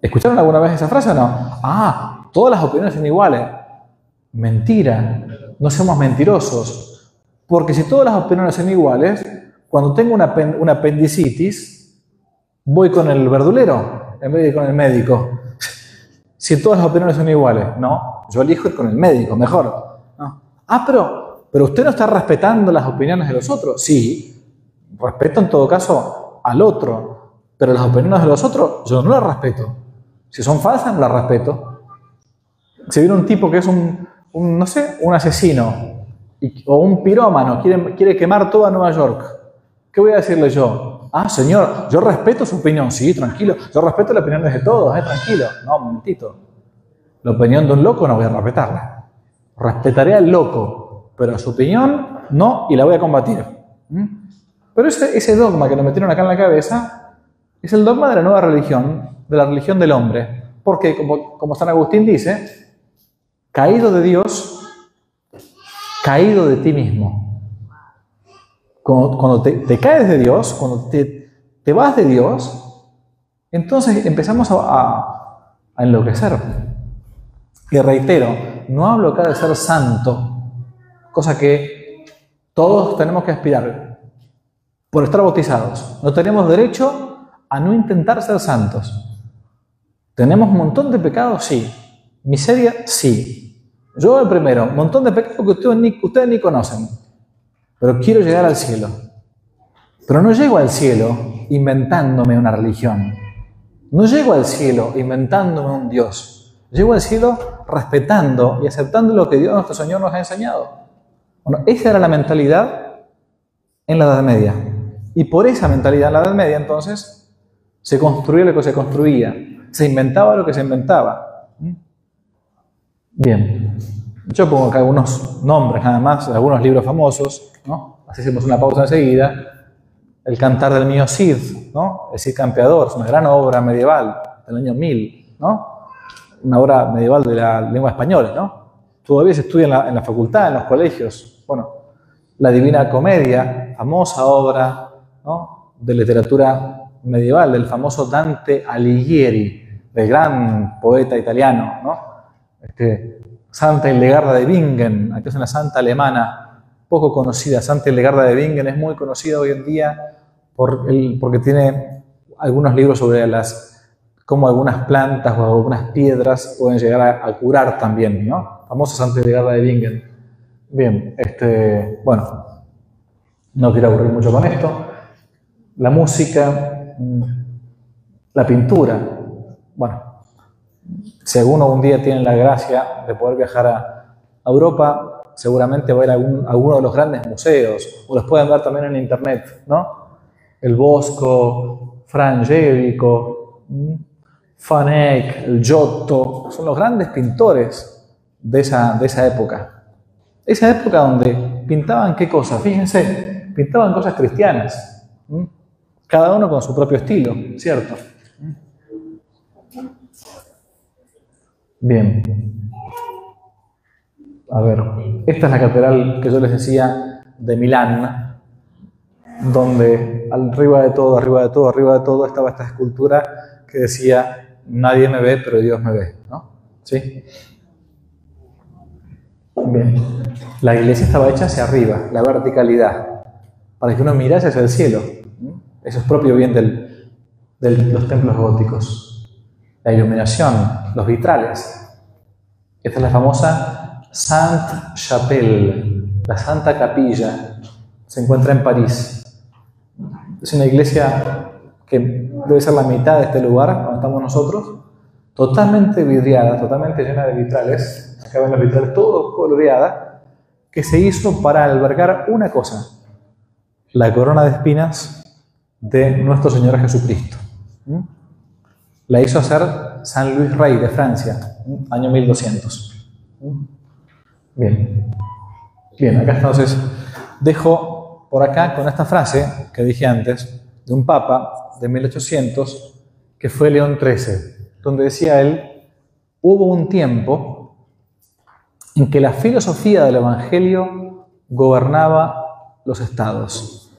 ¿Escucharon alguna vez esa frase o no? Ah, todas las opiniones son iguales. Mentira. No somos mentirosos. Porque si todas las opiniones son iguales, cuando tengo una, apendicitis, voy con el verdulero en vez de con el médico. <laughs> Si todas las opiniones son iguales, no, yo elijo ir con el médico, mejor. Ah, pero, pero usted no está respetando las opiniones de los otros. Sí, respeto en todo caso al otro, pero las opiniones de los otros yo no las respeto. Si son falsas, las respeto. Si viene un tipo que es un, un no sé, un asesino, o un pirómano quiere, quiere quemar toda Nueva York, ¿qué voy a decirle yo? Ah, señor, yo respeto su opinión, sí, tranquilo, yo respeto las opiniones de todos, eh, tranquilo. No, un momentito. La opinión de un loco no voy a respetarla. Respetaré al loco, pero su opinión no y la voy a combatir. ¿Mm? Pero ese, ese dogma que nos metieron acá en la cabeza es el dogma de la nueva religión, de la religión del hombre. Porque, como, como San Agustín dice, caído de Dios, caído de ti mismo. Cuando, te, caes de Dios, cuando te, te, vas de Dios, entonces empezamos a, a, enloquecer. Y reitero, no hablo acá de ser santo, cosa que todos tenemos que aspirar por estar bautizados. No tenemos derecho a no intentar ser santos. ¿Tenemos un montón de pecados? Sí. ¿Miseria? Sí. Yo el primero, un montón de pecados que ustedes ni, ustedes ni conocen, pero quiero llegar al cielo. Pero no llego al cielo inventándome una religión. No llego al cielo inventándome un Dios. Llego al cielo respetando y aceptando lo que Dios nuestro Señor nos ha enseñado. Bueno, esa era la mentalidad en la Edad Media. Y por esa mentalidad en la Edad Media entonces se construía lo que se construía, se inventaba lo que se inventaba. Bien, yo pongo acá algunos nombres nada más, algunos libros famosos, ¿no? Así hacemos una pausa enseguida. El Cantar del Mío Cid, ¿no? El Cid Campeador, es una gran obra medieval del año 1000, ¿no? Una obra medieval de la lengua española, ¿no? Todavía se estudia en la, en la facultad, en los colegios. Bueno, la Divina Comedia, famosa obra, ¿no? De literatura medieval, del famoso Dante Alighieri, del gran poeta italiano, ¿no? Este, Santa Hildegarda de Bingen, aquí es una santa alemana, poco conocida. Santa Legarda de Bingen es muy conocida hoy en día por el, porque tiene algunos libros sobre las cómo algunas plantas o algunas piedras pueden llegar a, curar también, ¿no? Famosa Santa Legarda de Bingen. Bien, este, bueno, no quiero aburrir mucho con esto. La música, mm, la pintura, bueno, si alguno un día tiene la gracia de poder viajar a, Europa, seguramente va a ir a, alguno de los grandes museos, o los pueden ver también en internet, ¿no? El Bosco, Frangélico, Van Eyck, el Giotto, son los grandes pintores de esa, de esa época. Esa época donde pintaban qué cosas, fíjense, pintaban cosas cristianas, cada uno con su propio estilo, ¿cierto? Bien. A ver, esta es la catedral que yo les decía de Milán, donde arriba de todo, arriba de todo, arriba de todo estaba esta escultura que decía, nadie me ve, pero Dios me ve, ¿no? ¿Sí? Bien. La iglesia estaba hecha hacia arriba, la verticalidad, para que uno mirase hacia el cielo. Eso es propio bien de los templos góticos la iluminación, los vitrales. Esta es la famosa Sainte-Chapelle, la Santa Capilla. Se encuentra en París. Es una iglesia que debe ser la mitad de este lugar, donde estamos nosotros, totalmente vidriada, totalmente llena de vitrales. Acá ven los vitrales, todo coloreada, que se hizo para albergar una cosa, la corona de espinas de nuestro Señor Jesucristo. ¿Mm? la hizo hacer San Luis Rey de Francia, año 1200. Bien. Bien, acá entonces dejo por acá con esta frase que dije antes de un papa de 1800 que fue León XIII, donde decía él, hubo un tiempo en que la filosofía del Evangelio gobernaba los estados.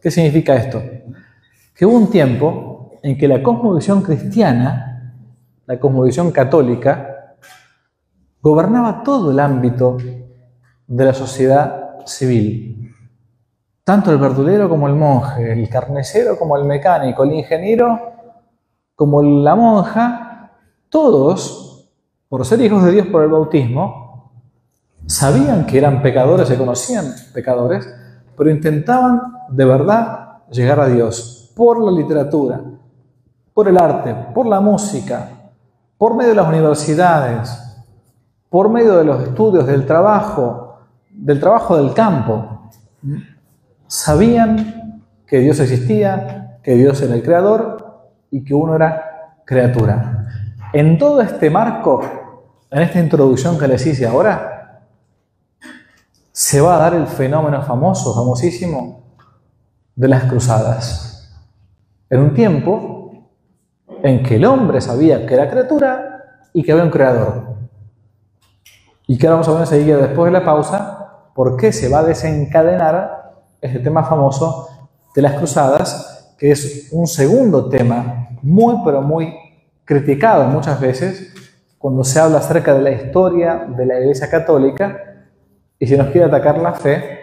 ¿Qué significa esto? Que hubo un tiempo en que la cosmovisión cristiana, la cosmovisión católica, gobernaba todo el ámbito de la sociedad civil. Tanto el verdulero como el monje, el carnicero como el mecánico, el ingeniero como la monja, todos, por ser hijos de Dios por el bautismo, sabían que eran pecadores, se conocían pecadores, pero intentaban de verdad llegar a Dios por la literatura, por el arte, por la música, por medio de las universidades, por medio de los estudios, del trabajo, del trabajo del campo. Sabían que Dios existía, que Dios era el creador y que uno era criatura. En todo este marco, en esta introducción que les hice ahora, se va a dar el fenómeno famoso, famosísimo, de las cruzadas. En un tiempo en que el hombre sabía que era criatura y que había un creador. Y que ahora vamos a ver enseguida, después de la pausa, por qué se va a desencadenar este tema famoso de las cruzadas, que es un segundo tema muy, pero muy criticado muchas veces cuando se habla acerca de la historia de la Iglesia Católica y se nos quiere atacar la fe,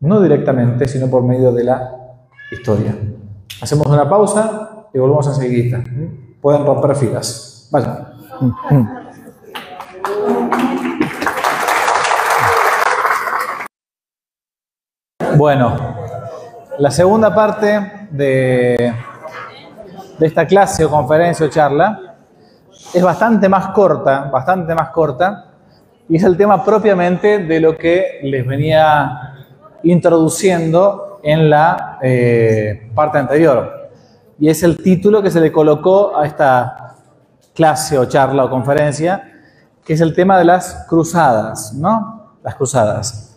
no directamente, sino por medio de la historia. Hacemos una pausa y volvemos enseguida. Pueden romper filas. Vaya. Bueno, la segunda parte de, de esta clase o conferencia o charla es bastante más corta, bastante más corta, y es el tema propiamente de lo que les venía introduciendo en la eh, parte anterior y es el título que se le colocó a esta clase o charla o conferencia, que es el tema de las cruzadas, ¿no? Las cruzadas.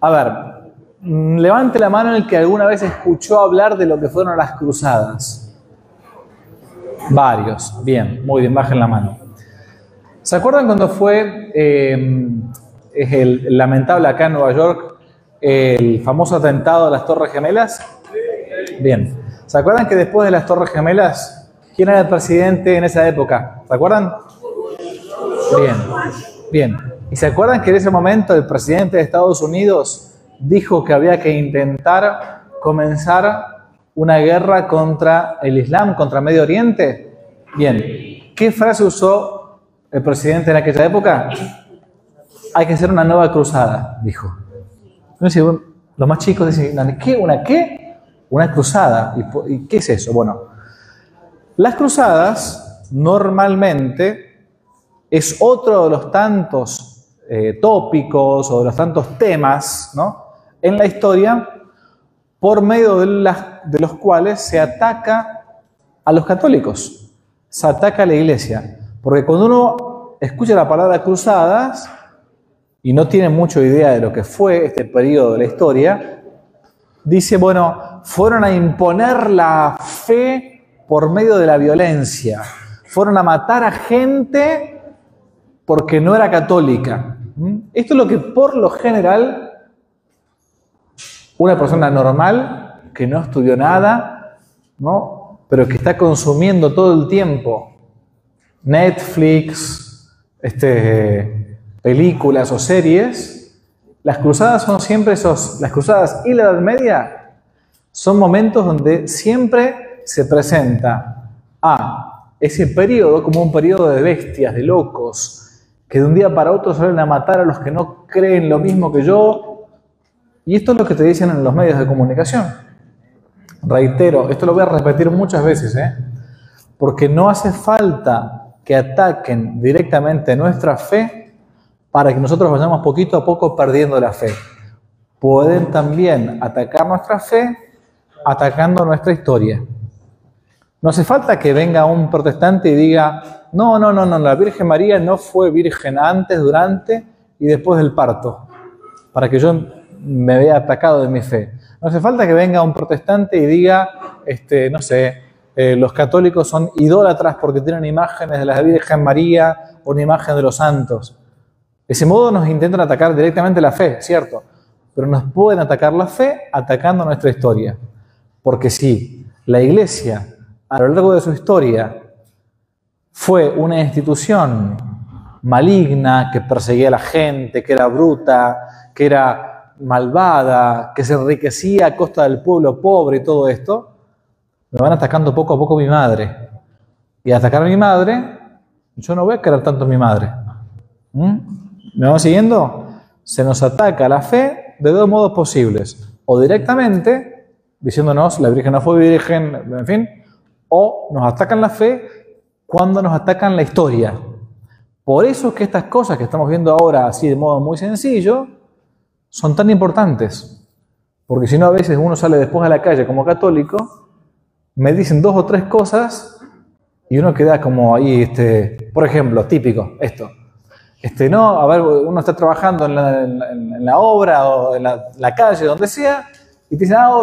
A ver, mm, levante la mano el que alguna vez escuchó hablar de lo que fueron las cruzadas. Varios, bien, muy bien, bajen la mano. ¿Se acuerdan cuando fue em, el lamentable acá en Nueva York el famoso atentado a las Torres Gemelas? Bien. ¿Se acuerdan que después de las Torres Gemelas, quién era el presidente en esa época? ¿Se acuerdan? Bien, bien. ¿Y se acuerdan que en ese momento el presidente de Estados Unidos dijo que había que intentar comenzar una guerra contra el Islam, contra Medio Oriente? Bien, ¿qué frase usó el presidente en aquella época? Hay que hacer una nueva cruzada, dijo. Los más chicos dicen, ¿qué? ¿Una qué? Una cruzada. ¿Y qué es eso? Bueno, las cruzadas normalmente es otro de los tantos eh, tópicos o de los tantos temas ¿no? en la historia por medio de, de los cuales se ataca a los católicos, se ataca a la iglesia. Porque cuando uno escucha la palabra cruzadas y no tiene mucha idea de lo que fue este periodo de la historia, dice, bueno, fueron a imponer la fe por medio de la violencia. Fueron a matar a gente porque no era católica. ¿Mm? Esto es lo que por lo general una persona normal que no estudió nada, ¿no? pero que está consumiendo todo el tiempo Netflix, este, películas o series, las cruzadas son siempre esos, las cruzadas y la Edad Media son momentos donde siempre se presenta a ese periodo como un periodo de bestias, de locos, que de un día para otro salen a matar a los que no creen lo mismo que yo. Y esto es lo que te dicen en los medios de comunicación. Reitero, esto lo voy a repetir muchas veces, ¿eh? porque no hace falta que ataquen directamente nuestra fe para que nosotros vayamos poquito a poco perdiendo la fe. Pueden también atacar nuestra fe atacando nuestra historia. No hace falta que venga un protestante y diga, no, no, no, no, la Virgen María no fue virgen antes, durante y después del parto, para que yo me vea atacado de mi fe. No hace falta que venga un protestante y diga, este, no sé, eh, los católicos son idólatras porque tienen imágenes de la Virgen María o una imagen de los santos. De ese modo nos intentan atacar directamente la fe, ¿cierto? Pero nos pueden atacar la fe atacando nuestra historia. Porque si la iglesia a lo largo de su historia fue una institución maligna que perseguía a la gente, que era bruta, que era malvada, que se enriquecía a costa del pueblo pobre y todo esto, me van atacando poco a poco mi madre. Y atacar a mi madre, yo no voy a querer tanto a mi madre. ¿Mm? ¿Me van siguiendo? Se nos ataca la fe de dos modos posibles. O directamente, diciéndonos, la Virgen no fue virgen, en fin, o nos atacan la fe cuando nos atacan la historia. Por eso es que estas cosas que estamos viendo ahora así de modo muy sencillo son tan importantes. Porque si no, a veces uno sale después a la calle como católico, me dicen dos o tres cosas y uno queda como ahí, este, por ejemplo, típico, esto. Este, no, a ver, uno está trabajando en la, obra o en la, calle, donde sea, y te dicen, ah,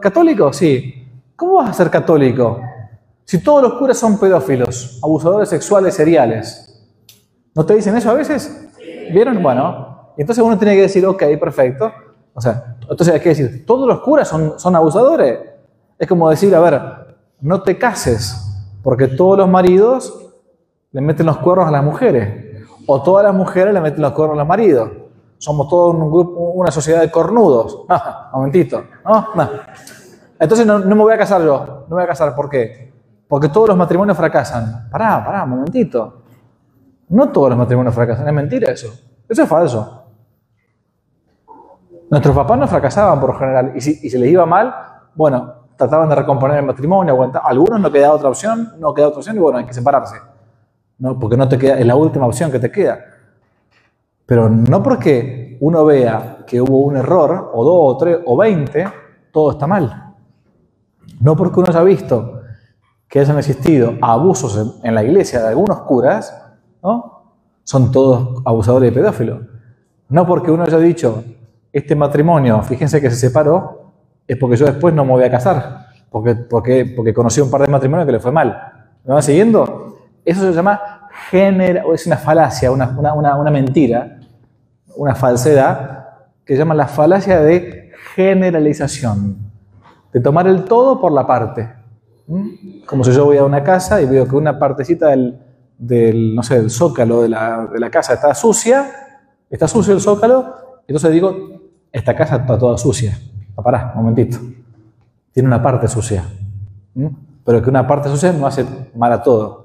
¿católico? Sí. ¿Cómo vas a ser católico si todos los curas son pedófilos, abusadores sexuales seriales? ¿No te dicen eso a veces? ¿Vieron? Bueno, entonces uno tiene que decir, ok, perfecto. O sea, entonces hay que decir, todos los curas son, son abusadores. Es como decir, a ver, no te cases, porque todos los maridos le meten los cuernos a las mujeres, o todas las mujeres le meten los cuernos a los maridos. Somos todos un grupo, una sociedad de cornudos. <laughs> momentito, ¿no? Entonces no, me voy a casar yo. No me voy a casar. ¿Por qué? Porque todos los matrimonios fracasan. Pará, pará, momentito. No todos los matrimonios fracasan. Es mentira eso. Eso es falso. Nuestros papás no fracasaban por general. Y si, se les iba mal, bueno, trataban de recomponer el matrimonio. Algunos no queda otra opción, no queda otra opción y bueno, hay que separarse. ¿no? Porque no te queda, es la última opción que te queda. Pero no porque uno vea que hubo un error, o dos, o tres, o veinte, todo está mal. No porque uno haya visto que hayan existido abusos en, la iglesia de algunos curas, ¿no? son todos abusadores de pedófilos. No porque uno haya dicho, este matrimonio, fíjense que se separó, es porque yo después no me voy a casar, porque, porque, porque conocí un par de matrimonios que le fue mal. ¿Me van siguiendo? Eso se llama género, es una falacia, una, una, una mentira, una falsedad, que se llama la falacia de generalización de tomar el todo por la parte. Como si yo voy a una casa y veo que una partecita del, del no sé, del zócalo de la, de la, casa está sucia, está sucio el zócalo, entonces digo, esta casa está toda sucia. Pará, un momentito. Tiene una parte sucia. Pero que una parte sucia no hace mal a todo.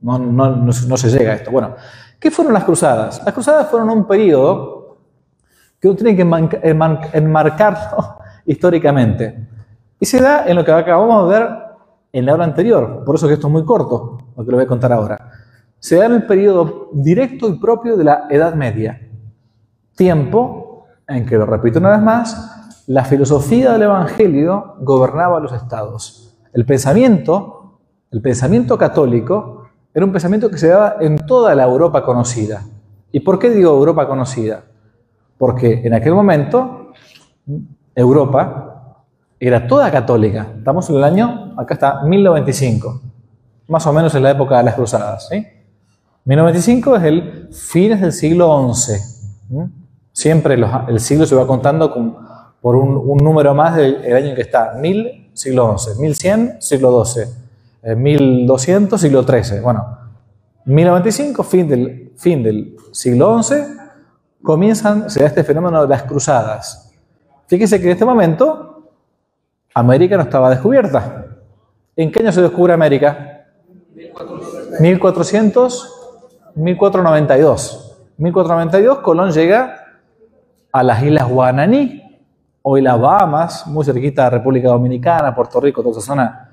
No, no, no, se llega a esto. Bueno, ¿qué fueron las cruzadas? Las cruzadas fueron un periodo que uno tiene que enmarcarlo <laughs> históricamente. Y se da en lo que acabamos de ver en la hora anterior. Por eso que esto es muy corto, lo que lo voy a contar ahora. Se da en el periodo directo y propio de la Edad Media. Tiempo en que, lo repito una vez más, la filosofía del Evangelio gobernaba los estados. El pensamiento, el pensamiento católico, era un pensamiento que se daba en toda la Europa conocida. ¿Y por qué digo Europa conocida? Porque en aquel momento Europa era toda católica. Estamos en el año, acá está, 1095, más o menos en la época de las cruzadas. ¿sí? 1095 es el fines del siglo XI. Siempre el siglo se va contando por un, número más del año en que está. 1000, siglo XI. 1100, siglo XII. 1200, siglo XIII. Bueno, 1095, fin del, fin del siglo XI, comienzan, se este fenómeno de las cruzadas. Fíjese que en este momento América no estaba descubierta. ¿En qué año se descubre América? 1400 1492. 1492 Colón llega a las Islas Guananí, hoy las Bahamas, muy cerquita de República Dominicana, Puerto Rico, toda esa zona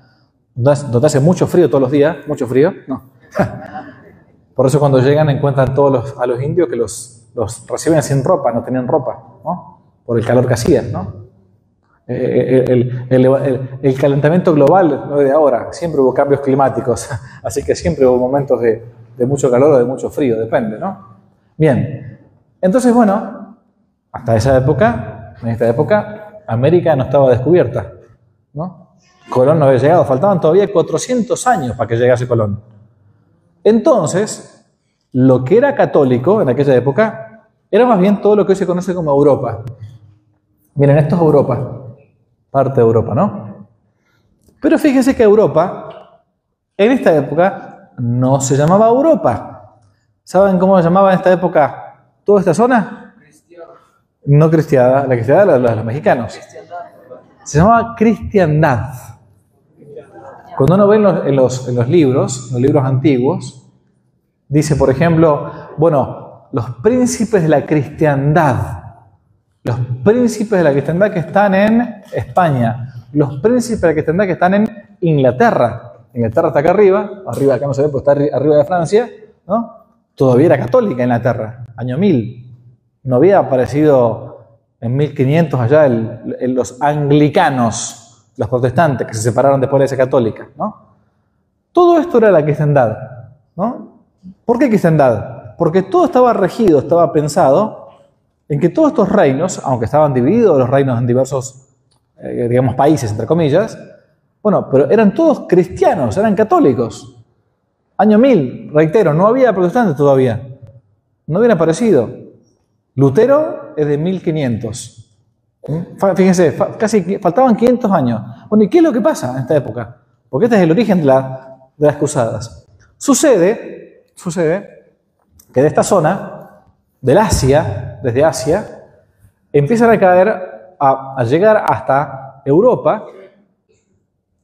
donde hace mucho frío todos los días, mucho frío, no. <laughs> Por eso cuando llegan encuentran todos a los indios que los, los, reciben sin ropa, no tenían ropa, ¿no? Por el calor que hacían, ¿no? Eh, eh, el, el, calentamiento global no es de ahora, siempre hubo cambios climáticos, <laughs> así que siempre hubo momentos de, de mucho calor o de mucho frío, depende, ¿no? Bien, entonces, bueno, hasta esa época, en esta época, América no estaba descubierta, ¿no? Colón no había llegado, faltaban todavía 400 años para que llegase Colón. Entonces, lo que era católico en aquella época era más bien todo lo que hoy se conoce como Europa. Miren, esto es Europa, parte de Europa, ¿no? Pero fíjense que Europa, en esta época, no se llamaba Europa. ¿Saben cómo se llamaba en esta época toda esta zona? No cristiana, la cristiana de los, mexicanos. Se llamaba cristiandad. Cuando uno ve en los, en los libros, los libros antiguos, dice, por ejemplo, bueno, los príncipes de la cristiandad, los príncipes de la cristiandad que están en España, los príncipes de la cristiandad que están en Inglaterra, Inglaterra está acá arriba, arriba acá no se ve, pues está arriba de Francia, ¿no? Todavía era católica Inglaterra, año 1000. No había aparecido en 1500 allá los anglicanos, los protestantes que se separaron después de la iglesia católica, ¿no? Todo esto era la cristiandad, ¿no? ¿Por qué cristiandad? Porque todo estaba regido, estaba pensado en que todos estos reinos, aunque estaban divididos los reinos en diversos, eh, digamos, países, entre comillas, bueno, pero eran todos cristianos, eran católicos. Año 1000, reitero, no había protestantes todavía. No habían aparecido. Lutero es de 1500. Fíjense, casi faltaban 500 años. Bueno, ¿y qué es lo que pasa en esta época? Porque este es el origen de, las cruzadas. Sucede, sucede que de esta zona, del Asia, desde Asia, empiezan a caer, a, a llegar hasta Europa,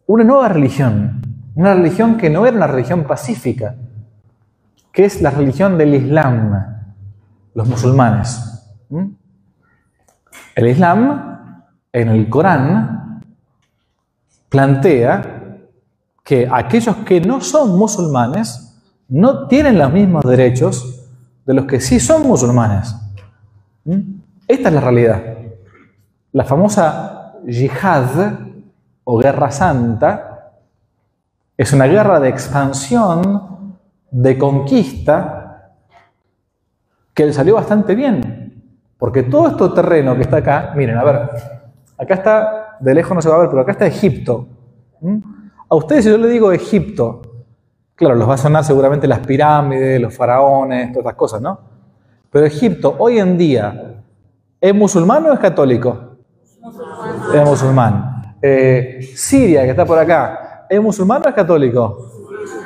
una nueva religión, una religión que no era una religión pacífica, que es la religión del Islam, los musulmanes. ¿Mm? El Islam, en el Corán, plantea que aquellos que no son musulmanes no tienen los mismos derechos de los que sí son musulmanes. ¿Mm? Esta es la realidad. La famosa yihad o guerra santa es una guerra de expansión, de conquista, que le salió bastante bien. Porque todo este terreno que está acá, miren, a ver, acá está, de lejos no se va a ver, pero acá está Egipto. A ustedes si yo le digo Egipto, claro, los va a sonar seguramente las pirámides, los faraones, todas estas cosas, ¿no? Pero Egipto hoy en día, ¿es musulmán o es católico? Es musulmán. Eh, Siria, que está por acá, ¿es musulmán o es católico?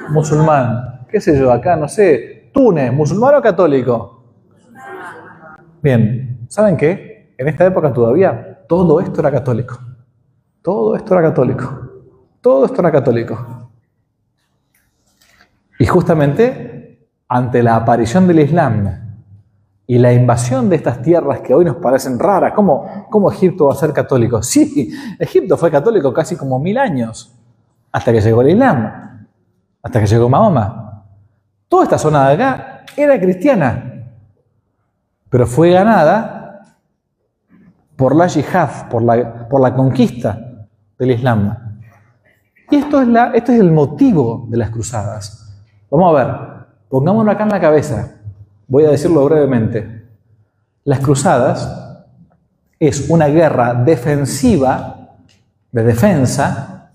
Musulmán. ¿Qué sé yo? Acá, no sé. Túnez, ¿musulmán o católico? Bien, ¿saben qué? en esta época todavía todo esto era católico. Todo esto era católico. Todo esto era católico. Y justamente ante la aparición del Islam y la invasión de estas tierras que hoy nos parecen raras, ¿cómo, cómo Egipto va a ser católico? Sí, Egipto fue católico casi como mil años, hasta que llegó el Islam, hasta que llegó Mahoma. Toda esta zona de acá era cristiana, pero fue ganada por la yihad, por la, conquista del Islam. Y esto es, la, el motivo de las cruzadas. Vamos a ver, pongámoslo acá en la cabeza. Voy a decirlo brevemente. Las cruzadas es una guerra defensiva, de defensa,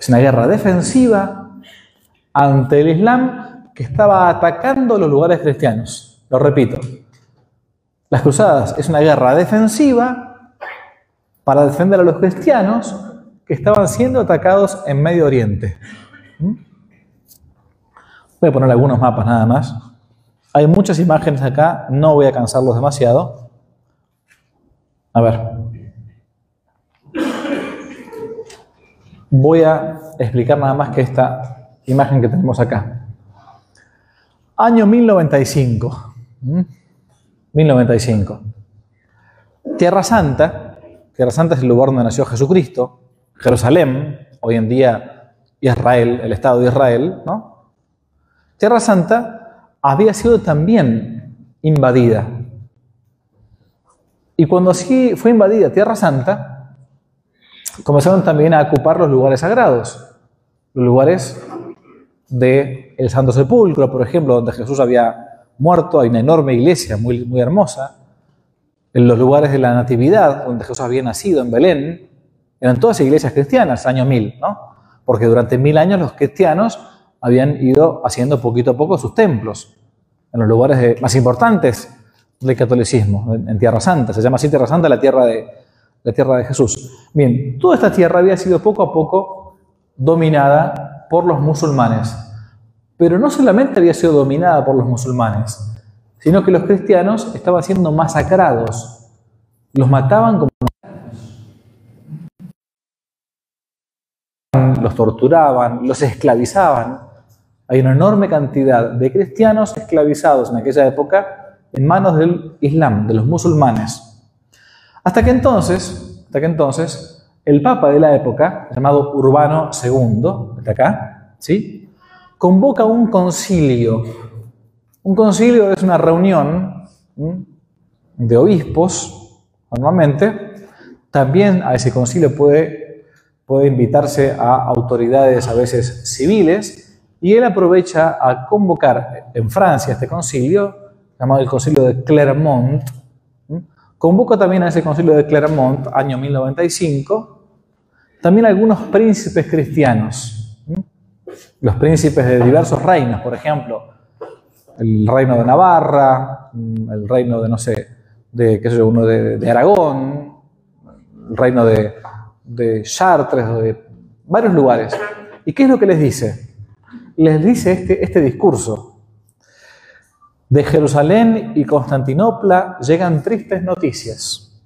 es una guerra defensiva ante el Islam que estaba atacando los lugares cristianos. Lo repito, las cruzadas es una guerra defensiva para defender a los cristianos que estaban siendo atacados en Medio Oriente. ¿Mm? Voy a poner algunos mapas nada más. Hay muchas imágenes acá, no voy a cansarlos demasiado. A ver. Voy a explicar nada más que esta imagen que tenemos acá. Año 1095. 1095. Tierra Santa. Tierra Santa es el lugar donde nació Jesucristo. Jerusalén, hoy en día Israel, el Estado de Israel, ¿no? Tierra Santa había sido también invadida. Y cuando así fue invadida Tierra Santa, comenzaron también a ocupar los lugares sagrados, los lugares del el Santo Sepulcro, por ejemplo, donde Jesús había muerto, hay una enorme iglesia muy, muy hermosa, en los lugares de la Natividad, donde Jesús había nacido, en Belén, eran todas iglesias cristianas, año mil, ¿no? Porque durante mil años los cristianos habían ido haciendo poquito a poco sus templos, en los lugares más importantes del catolicismo, en, Tierra Santa. Se llama así Tierra Santa la tierra, de, la tierra de Jesús. Bien, toda esta tierra había sido poco a poco dominada por los musulmanes. Pero no solamente había sido dominada por los musulmanes, sino que los cristianos estaban siendo masacrados. Los mataban como los torturaban, los esclavizaban. Hay una enorme cantidad de cristianos esclavizados en aquella época en manos del Islam, de los musulmanes. Hasta que entonces, hasta que entonces, el papa de la época, llamado Urbano II, de acá, ¿sí? Convoca un concilio. Un concilio es una reunión de obispos, normalmente. También a ese concilio puede, invitarse a autoridades a veces civiles, y él aprovecha a convocar en Francia este concilio, llamado el concilio de Clermont. Convoca también a ese concilio de Clermont, año 1095, también algunos príncipes cristianos. Los príncipes de diversos reinos, por ejemplo, el reino de Navarra, el reino de, no sé, de, qué sé yo, uno de, Aragón, el reino de, de Chartres, de varios lugares. ¿Y qué es lo que les dice? les dice este, este discurso. De Jerusalén y Constantinopla llegan tristes noticias.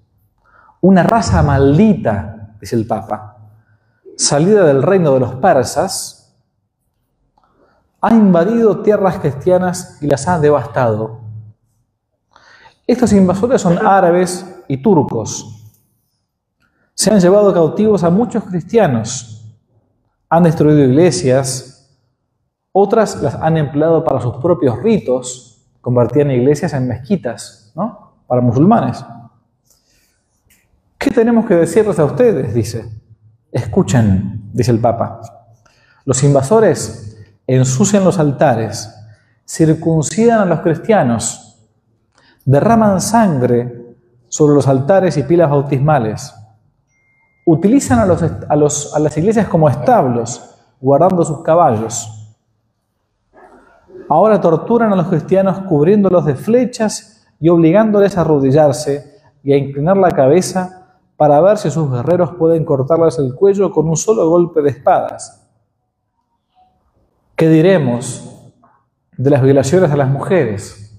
Una raza maldita, dice el Papa, salida del reino de los persas, ha invadido tierras cristianas y las ha devastado. Estos invasores son árabes y turcos. Se han llevado cautivos a muchos cristianos, han destruido iglesias, otras las han empleado para sus propios ritos, convertían iglesias en mezquitas, ¿no? Para musulmanes. ¿Qué tenemos que decirles a ustedes? Dice. Escuchen, dice el Papa. Los invasores ensucian los altares, circuncidan a los cristianos, derraman sangre sobre los altares y pilas bautismales, utilizan a, los, a, a las iglesias como establos, guardando sus caballos Ahora torturan a los cristianos cubriéndolos de flechas y obligándoles a arrodillarse y a inclinar la cabeza para ver si sus guerreros pueden cortarles el cuello con un solo golpe de espadas. ¿Qué diremos de las violaciones a las mujeres?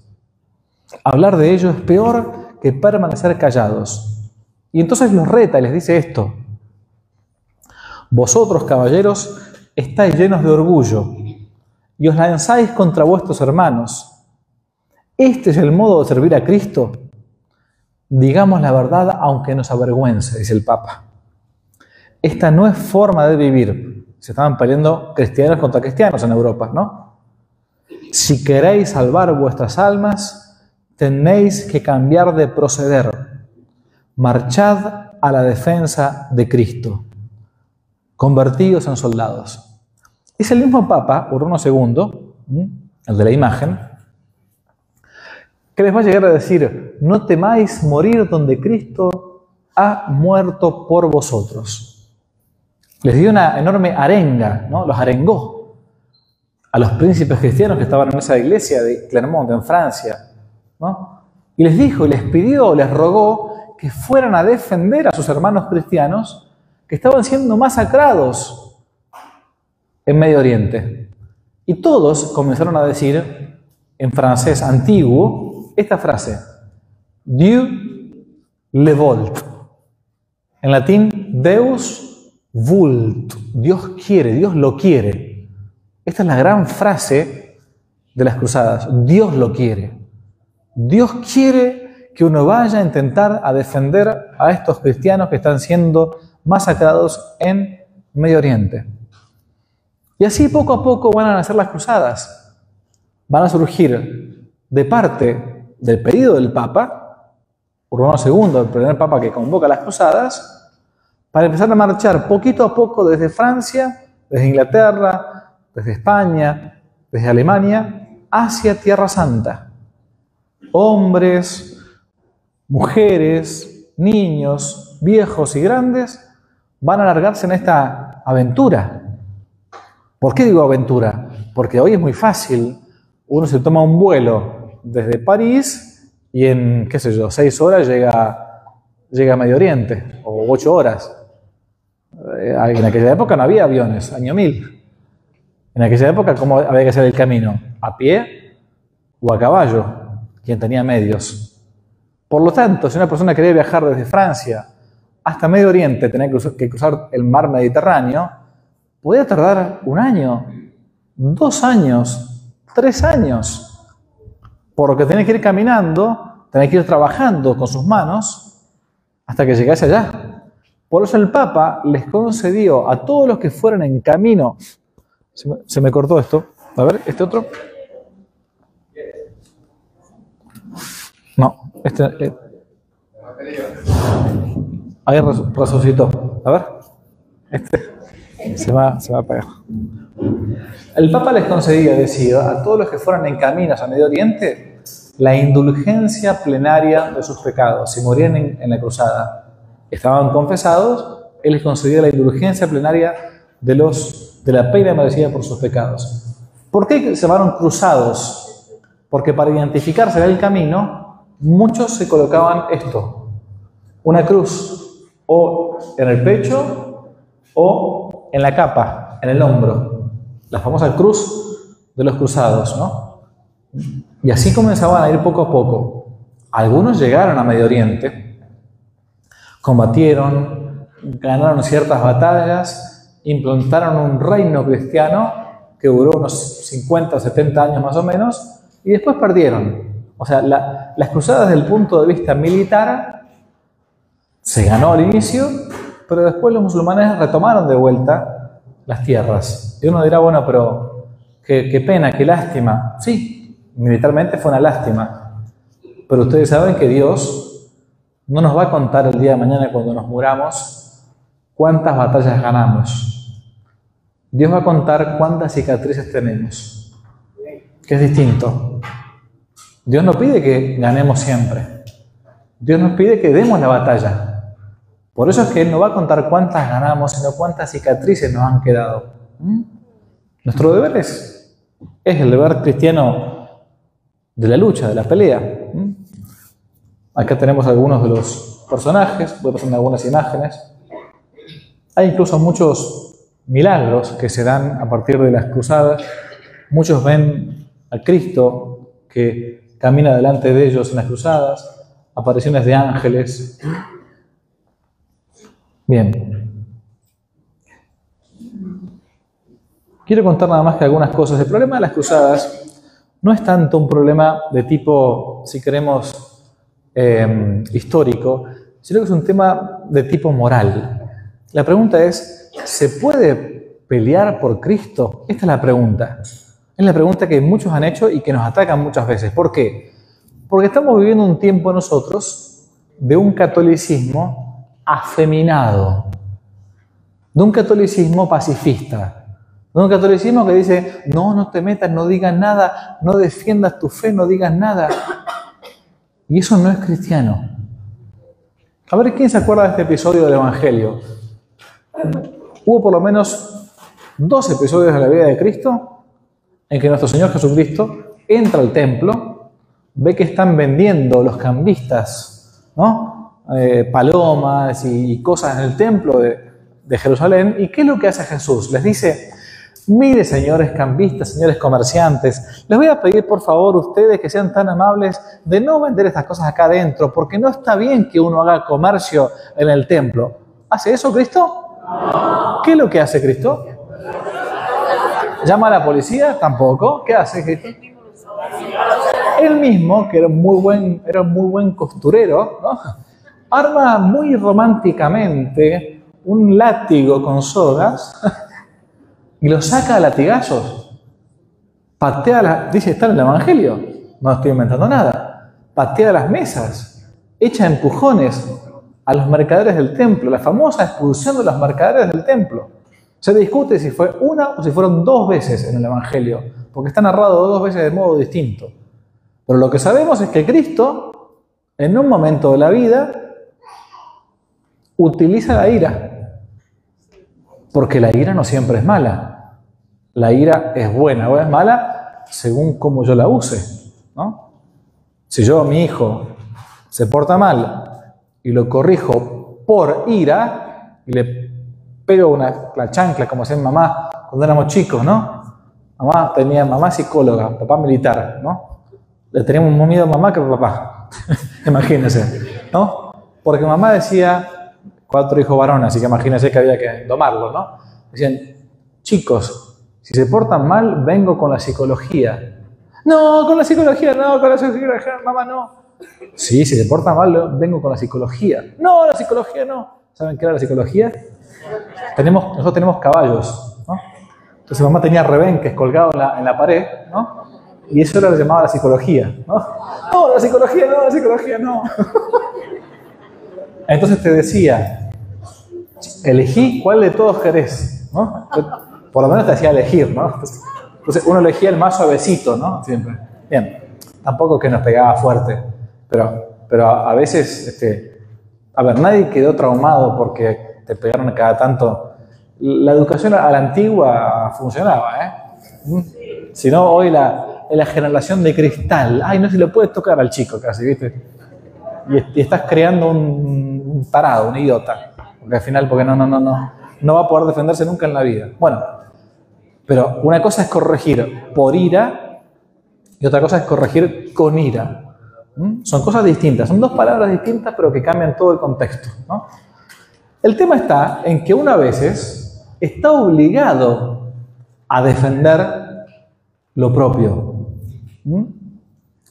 Hablar de ello es peor que permanecer callados. Y entonces los reta y les dice esto. Vosotros, caballeros, estáis llenos de orgullo y os lanzáis contra vuestros hermanos. ¿Este es el modo de servir a Cristo? Digamos la verdad aunque nos avergüence, dice el Papa. Esta no es forma de vivir. Se estaban peleando cristianos contra cristianos en Europa, ¿no? Si queréis salvar vuestras almas, tenéis que cambiar de proceder. Marchad a la defensa de Cristo. Convertidos en soldados. Es el mismo Papa, Urano II, el de la imagen, que les va a llegar a decir, no temáis morir donde Cristo ha muerto por vosotros. Les dio una enorme arenga, ¿no? los arengó a los príncipes cristianos que estaban en esa iglesia de Clermont, en Francia. ¿no? Y les dijo, les pidió, les rogó que fueran a defender a sus hermanos cristianos que estaban siendo masacrados en Medio Oriente. Y todos comenzaron a decir, en francés antiguo, esta frase, Dieu le volt. En latín, Deus vult. Dios quiere, Dios lo quiere. Esta es la gran frase de las cruzadas. Dios lo quiere. Dios quiere que uno vaya a intentar a defender a estos cristianos que están siendo masacrados en Medio Oriente. Y así poco a poco van a nacer las cruzadas. Van a surgir de parte del pedido del Papa, Urbano II, el primer Papa que convoca las cruzadas, para empezar a marchar poquito a poco desde Francia, desde Inglaterra, desde España, desde Alemania, hacia Tierra Santa. Hombres, mujeres, niños, viejos y grandes van a alargarse en esta aventura. ¿Por qué digo aventura? Porque hoy es muy fácil. Uno se toma un vuelo desde París y en, qué sé yo, seis horas llega, llega a Medio Oriente, o ocho horas. Eh, en aquella época no había aviones, año mil. En aquella época, ¿cómo había que hacer el camino? ¿A pie o a caballo? Quien tenía medios. Por lo tanto, si una persona quería viajar desde Francia hasta Medio Oriente, tenía que cruzar el mar Mediterráneo, podía tardar un año, dos años, tres años. Por lo que tenés que ir caminando, tenés que ir trabajando con sus manos hasta que llegase allá. Por eso el Papa les concedió a todos los que fueran en camino. Se me, cortó esto. A ver, este otro. No, este. Eh. Ahí resucitó. A ver. Este se va, se va a pegar. El Papa les concedía, decía, a todos los que fueran en caminos a Medio Oriente, la indulgencia plenaria de sus pecados. Si morían en, la cruzada, estaban confesados, Él les concedía la indulgencia plenaria de, la pena merecida por sus pecados. ¿Por qué se llamaron cruzados? Porque para identificarse en el camino, muchos se colocaban esto, una cruz, o en el pecho, o en la capa, en el hombro la famosa cruz de los cruzados, ¿no? Y así comenzaban a ir poco a poco. Algunos llegaron a Medio Oriente, combatieron, ganaron ciertas batallas, implantaron un reino cristiano que duró unos 50 o 70 años más o menos, y después perdieron. O sea, las cruzadas desde el punto de vista militar se ganó al inicio, pero después los musulmanes retomaron de vuelta las tierras. Y uno dirá, bueno, pero qué, pena, qué lástima. Sí, militarmente fue una lástima. Pero ustedes saben que Dios no nos va a contar el día de mañana cuando nos muramos cuántas batallas ganamos. Dios va a contar cuántas cicatrices tenemos, que es distinto. Dios no pide que ganemos siempre. Dios nos pide que demos la batalla. Por eso es que Él no va a contar cuántas ganamos, sino cuántas cicatrices nos han quedado. ¿Mm? Nuestro deber es, es el deber cristiano de la lucha, de la pelea. ¿Mm? Acá tenemos algunos de los personajes, voy pasar algunas imágenes. Hay incluso muchos milagros que se dan a partir de las cruzadas. Muchos ven a Cristo que camina delante de ellos en las cruzadas. apariciones de ángeles. Bien. Quiero contar nada más que algunas cosas. El problema de las cruzadas no es tanto un problema de tipo, si queremos, eh, histórico, sino que es un tema de tipo moral. La pregunta es, ¿se puede pelear por Cristo? Esta es la pregunta. Es la pregunta que muchos han hecho y que nos atacan muchas veces. ¿Por qué? Porque estamos viviendo un tiempo nosotros de un catolicismo afeminado, de un catolicismo pacifista, de un catolicismo que dice, no, no te metas, no digas nada, no defiendas tu fe, no digas nada. Y eso no es cristiano. A ver, ¿quién se acuerda de este episodio del Evangelio? Hubo por lo menos dos episodios de la vida de Cristo en que nuestro Señor Jesucristo entra al templo, ve que están vendiendo los cambistas, ¿no? Eh, palomas y, cosas en el templo de, de Jerusalén. ¿Y qué es lo que hace Jesús? Les dice, Mire, señores cambistas, señores comerciantes, les voy a pedir por favor ustedes que sean tan amables de no vender estas cosas acá adentro, porque no está bien que uno haga comercio en el templo. ¿Hace eso Cristo? ¿Qué es lo que hace Cristo? ¿Llama a la policía? Tampoco. ¿Qué hace Cristo? Él mismo, que era muy buen, era muy buen costurero, arma muy románticamente un látigo con sogas <laughs> y lo saca a latigazos. Patea, la, dice, está en el Evangelio, no estoy inventando nada. Patea las mesas, echa empujones a los mercaderes del templo, la famosa expulsión de los mercaderes del templo. Se discute si fue una o si fueron dos veces en el Evangelio, porque está narrado dos veces de modo distinto. Pero lo que sabemos es que Cristo, en un momento de la vida, utiliza la ira porque la ira no siempre es mala. La ira es buena o es mala según cómo yo la use. ¿no? Si yo, mi hijo, se porta mal y lo corrijo por ira y le pego una, la chancla como hacía mamá cuando éramos chicos, ¿no? Mamá tenía mamá psicóloga, papá militar, ¿no? Le teníamos más miedo a mamá que a papá. <laughs> Imagínense, ¿no? Porque mamá decía, cuatro hijos varones, así que imagínense que había que domarlos, ¿no? Decían, chicos, si se portan mal, vengo con la psicología. No, con la psicología, no, con la psicología, mamá, no. Sí, si se portan mal, vengo con la psicología. No, la psicología no. ¿Saben qué era la psicología? Tenemos, nosotros tenemos caballos, ¿no? Entonces mamá tenía rebenques colgados en la, en la pared, ¿no? Y eso era lo llamaba la psicología, ¿no? No, la psicología no, la psicología no. <laughs> Entonces te decía, elegí cuál de todos querés, ¿no? Por lo menos te hacía elegir, ¿no? Entonces uno elegía el más suavecito, ¿no? Siempre. Bien, tampoco que nos pegaba fuerte, pero, pero a, veces, este, a ver, nadie quedó traumado porque te pegaron cada tanto. La educación a la antigua funcionaba, ¿eh? ¿Mm? Si no, hoy la, la generación de cristal, ay, no se le puede tocar al chico casi, ¿viste? y, estás creando un, parado, un idiota. Porque al final, porque no, no, no, no, no va a poder defenderse nunca en la vida. Bueno, pero una cosa es corregir por ira y otra cosa es corregir con ira. ¿Mm? Son cosas distintas, son dos palabras distintas pero que cambian todo el contexto. El tema está en que una veces está obligado a defender lo propio. ¿Mm?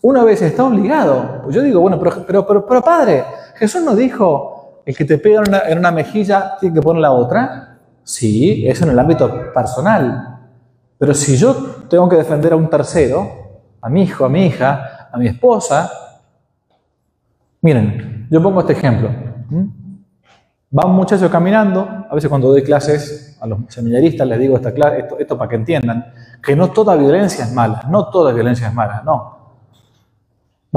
Una vez está obligado. Pues yo digo, bueno, pero, pero, pero, padre, Jesús no dijo, el que te pega en una, mejilla tiene que poner la otra. Sí, eso en el ámbito personal. Pero si yo tengo que defender a un tercero, a mi hijo, a mi hija, a mi esposa, miren, yo pongo este ejemplo. Va un muchacho caminando, a veces cuando doy clases a los seminaristas les digo esto, esto para que entiendan, que no toda violencia es mala, no toda violencia es mala, no.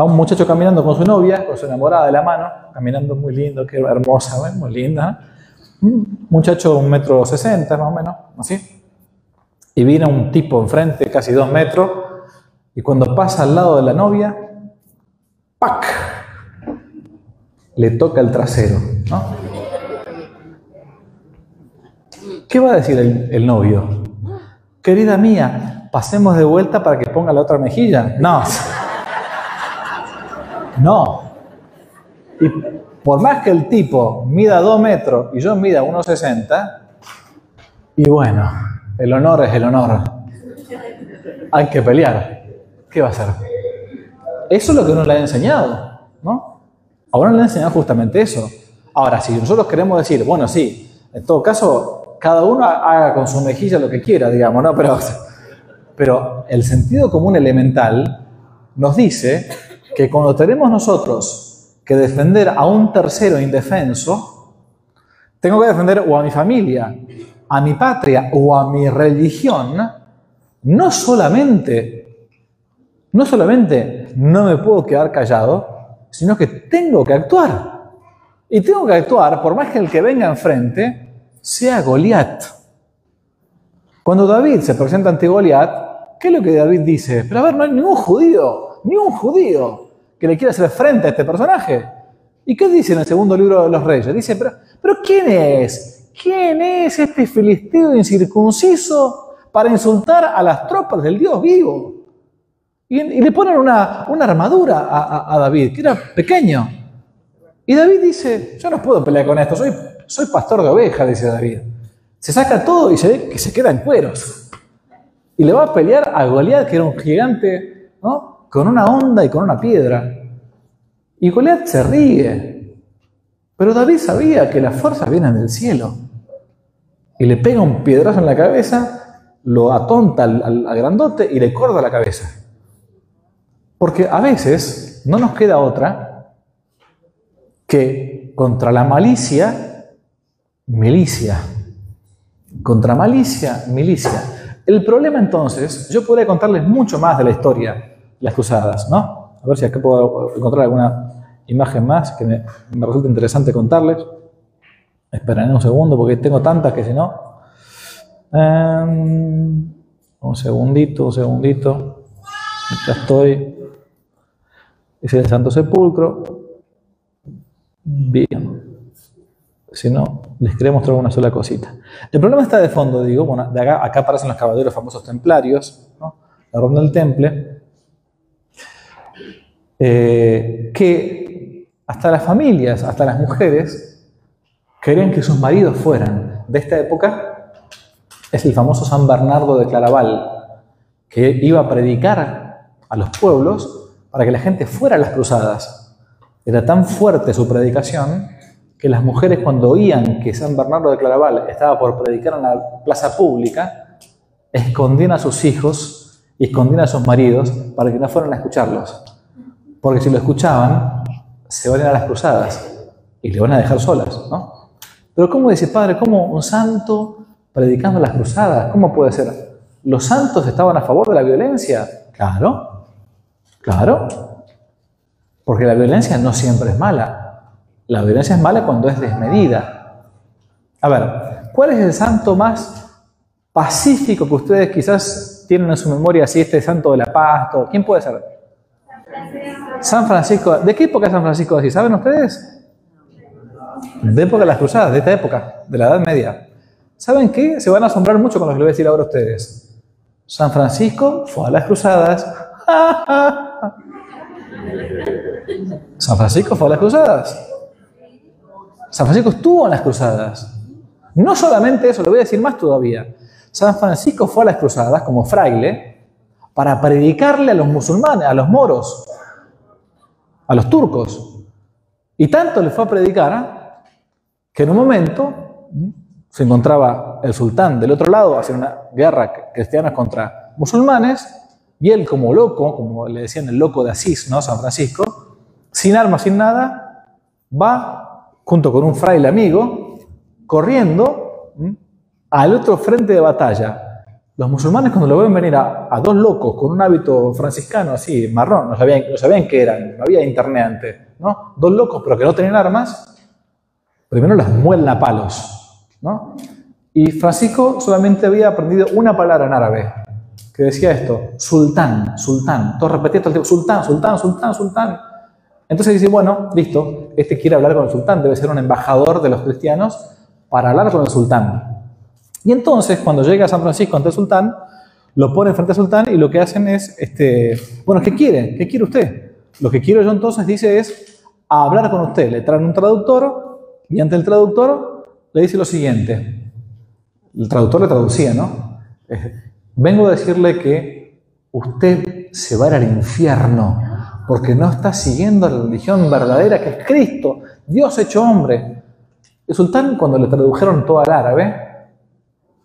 Un muchacho caminando con su novia, con su enamorada de la mano, caminando muy lindo, qué hermosa, <laughs> muy linda. Un muchacho un metro sesenta más o menos, así. Y viene un tipo enfrente, casi dos metros, y cuando pasa al lado de la novia, ¡pac! Le toca el trasero, ¿no? ¿Qué va a decir el novio? Querida mía, pasemos de vuelta para que ponga la otra mejilla. No. No. Y por más que el tipo mida 2 metros y yo mida 1,60, y bueno, el honor es el honor. Hay que pelear. ¿Qué va a hacer? Eso es lo que uno le ha enseñado, ¿no? Ahora le ha enseñado justamente eso. Ahora, si nosotros queremos decir, bueno, sí, en todo caso, cada uno haga con su mejilla lo que quiera, digamos, ¿no? Pero, pero el sentido común elemental nos dice que cuando tenemos nosotros que defender a un tercero indefenso, tengo que defender o a mi familia, a mi patria o a mi religión, no solamente, no solamente no me puedo quedar callado, sino que tengo que actuar. Y tengo que actuar por más que el que venga enfrente sea Goliat. Cuando David se presenta ante Goliat, ¿qué es lo que David dice? Pero a ver, no hay ningún judío, ni un judío que le quiera hacer frente a este personaje. ¿Y qué dice en el segundo libro de los reyes? Dice, pero, pero ¿quién es? ¿Quién es este filisteo incircunciso para insultar a las tropas del Dios vivo? Y, le ponen una, armadura a, David, que era pequeño. Y David dice, yo no puedo pelear con esto, soy, soy pastor de ovejas, dice David. Se saca todo y se ve que se queda en cueros. Y le va a pelear a Goliat, que era un gigante, ¿no? Con una onda y con una piedra. Y Goliat se ríe. Pero David sabía que las fuerzas vienen del cielo y le pega un piedrazo en la cabeza, lo atonta al, grandote y le corta la cabeza. Porque a veces no nos queda otra que contra la malicia, milicia. Contra malicia, milicia. El problema entonces, yo podría contarles mucho más de la historia las cruzadas, ¿no? A ver si acá puedo encontrar alguna imagen más que me, me resulte interesante contarles. Esperaré un segundo porque tengo tantas que si no. Em, un segundito, un segundito. Ya estoy. Es el Santo Sepulcro. Bien. Si no, les quería mostrar una sola cosita. El problema está de fondo, digo, bueno, de acá, acá aparecen los caballeros famosos templarios, ¿no? la ronda del temple, eh, que hasta las familias, hasta las mujeres, querían que sus maridos fueran. De esta época es el famoso San Bernardo de Claraval, que iba a predicar a los pueblos para que la gente fuera a las cruzadas. Era tan fuerte su predicación que las mujeres cuando oían que San Bernardo de Claraval estaba por predicar en la plaza pública, escondían a sus hijos y escondían a sus maridos para que no fueran a escucharlos. Porque si lo escuchaban, se van a las cruzadas y le van a dejar solas, ¿no? Pero ¿cómo dice, Padre, cómo un santo predicando las cruzadas? ¿Cómo puede ser? ¿Los santos estaban a favor de la violencia? Claro, claro. Porque la violencia no siempre es mala. La violencia es mala cuando es desmedida. A ver, ¿cuál es el santo más pacífico que ustedes quizás tienen en su memoria, así este santo de la paz? ¿Quién puede ser? San Francisco. ¿De qué época es San Francisco así? ¿Saben ustedes? de época de las cruzadas, de esta época, de la Edad Media. ¿Saben qué? Se van a asombrar mucho con lo que les voy a decir ahora a ustedes. San Francisco fue a las cruzadas. <laughs> San Francisco fue a las cruzadas. San Francisco estuvo en las cruzadas. No solamente eso, le voy a decir más todavía. San Francisco fue a las cruzadas como fraile para predicarle a los musulmanes, a los moros, a los turcos. Y tanto le fue a predicar que en un momento se encontraba el sultán del otro lado haciendo una guerra cristiana contra musulmanes, y él como loco, como le decían el loco de Asís, ¿no? San Francisco, sin armas, sin nada, va junto con un fraile amigo, corriendo al otro frente de batalla. Los musulmanes cuando lo ven venir a, dos locos con un hábito franciscano así, marrón, no sabían, no sabían qué eran, no había internet antes, ¿no? Dos locos pero que no tenían armas, primero las muelen a palos. ¿no? Y Francisco solamente había aprendido una palabra en árabe, que decía esto, sultán, sultán. Todo repetía todo el tiempo, sultán, sultán, sultán, sultán. Entonces dice, bueno, listo, este quiere hablar con el sultán, debe ser un embajador de los cristianos para hablar con el sultán. Y entonces, cuando llega a San Francisco ante el sultán, lo pone frente al sultán y lo que hacen es, este, bueno, ¿qué quiere? ¿Qué quiere usted? Lo que quiero yo entonces, dice, es hablar con usted. Le traen un traductor y ante el traductor le dice lo siguiente. El traductor le traducía, ¿no? Vengo a decirle que usted se va al infierno porque no está siguiendo la religión verdadera que es Cristo, Dios hecho hombre. El sultán, cuando le tradujeron todo al árabe,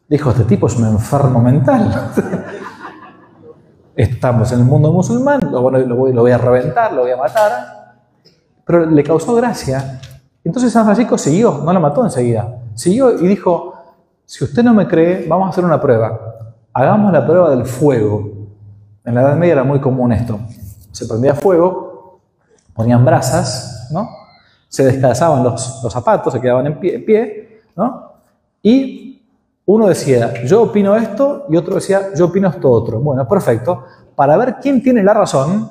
dijo, este tipo es un enfermo mental. <laughs> Estamos en el mundo musulmán, lo, voy, a reventar, lo voy a matar. Pero le causó gracia. Entonces San Francisco siguió, no lo mató enseguida. Siguió y dijo, si usted no me cree, vamos a hacer una prueba. Hagamos la prueba del fuego. En la Edad Media era muy común esto se prendía fuego, ponían brasas, ¿no? se descalzaban los, los zapatos, se quedaban en pie, pie ¿no? y uno decía, yo opino esto, y otro decía, yo opino esto otro. Bueno, perfecto. Para ver quién tiene la razón,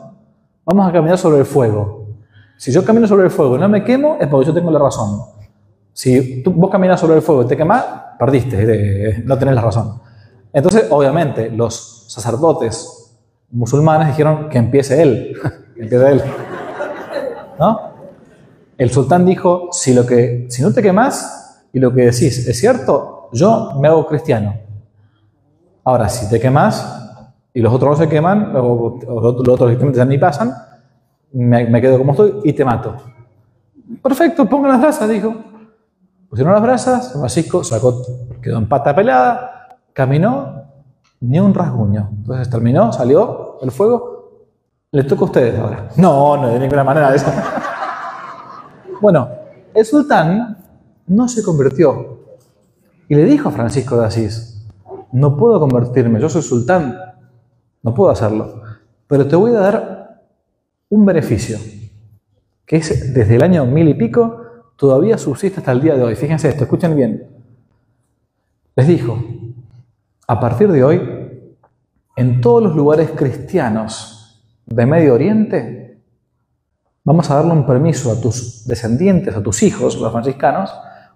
vamos a caminar sobre el fuego. Si yo camino sobre el fuego y no me quemo, es porque yo tengo la razón. Si tú, vos caminas sobre el fuego y te quemas, perdiste, no tenés la razón. Entonces, obviamente, los sacerdotes musulmanes dijeron que empiece él, <laughs> que empiece él. ¿No? El sultán dijo, si, lo que, si no te quemas y lo que decís es cierto, yo me hago cristiano. Ahora, si te quemas y los otros no se queman, o, los otros ni pasan, me, quedo como estoy y te mato. Perfecto, pongan las brasas, dijo. Pusieron las brasas, Francisco sacó, quedó en pata pelada, caminó, ni un rasguño. Entonces terminó, salió, el fuego, le toca a ustedes ahora. No, no, de ninguna manera. <laughs> Bueno, el sultán no se convirtió y le dijo a Francisco de Asís, no puedo convertirme, yo soy sultán, no puedo hacerlo, pero te voy a dar un beneficio, que es desde el año mil y pico, todavía subsiste hasta el día de hoy. Fíjense esto, escuchen bien. Les dijo, a partir de hoy, en todos los lugares cristianos de Medio Oriente, vamos a darle un permiso a tus descendientes, a tus hijos, los franciscanos,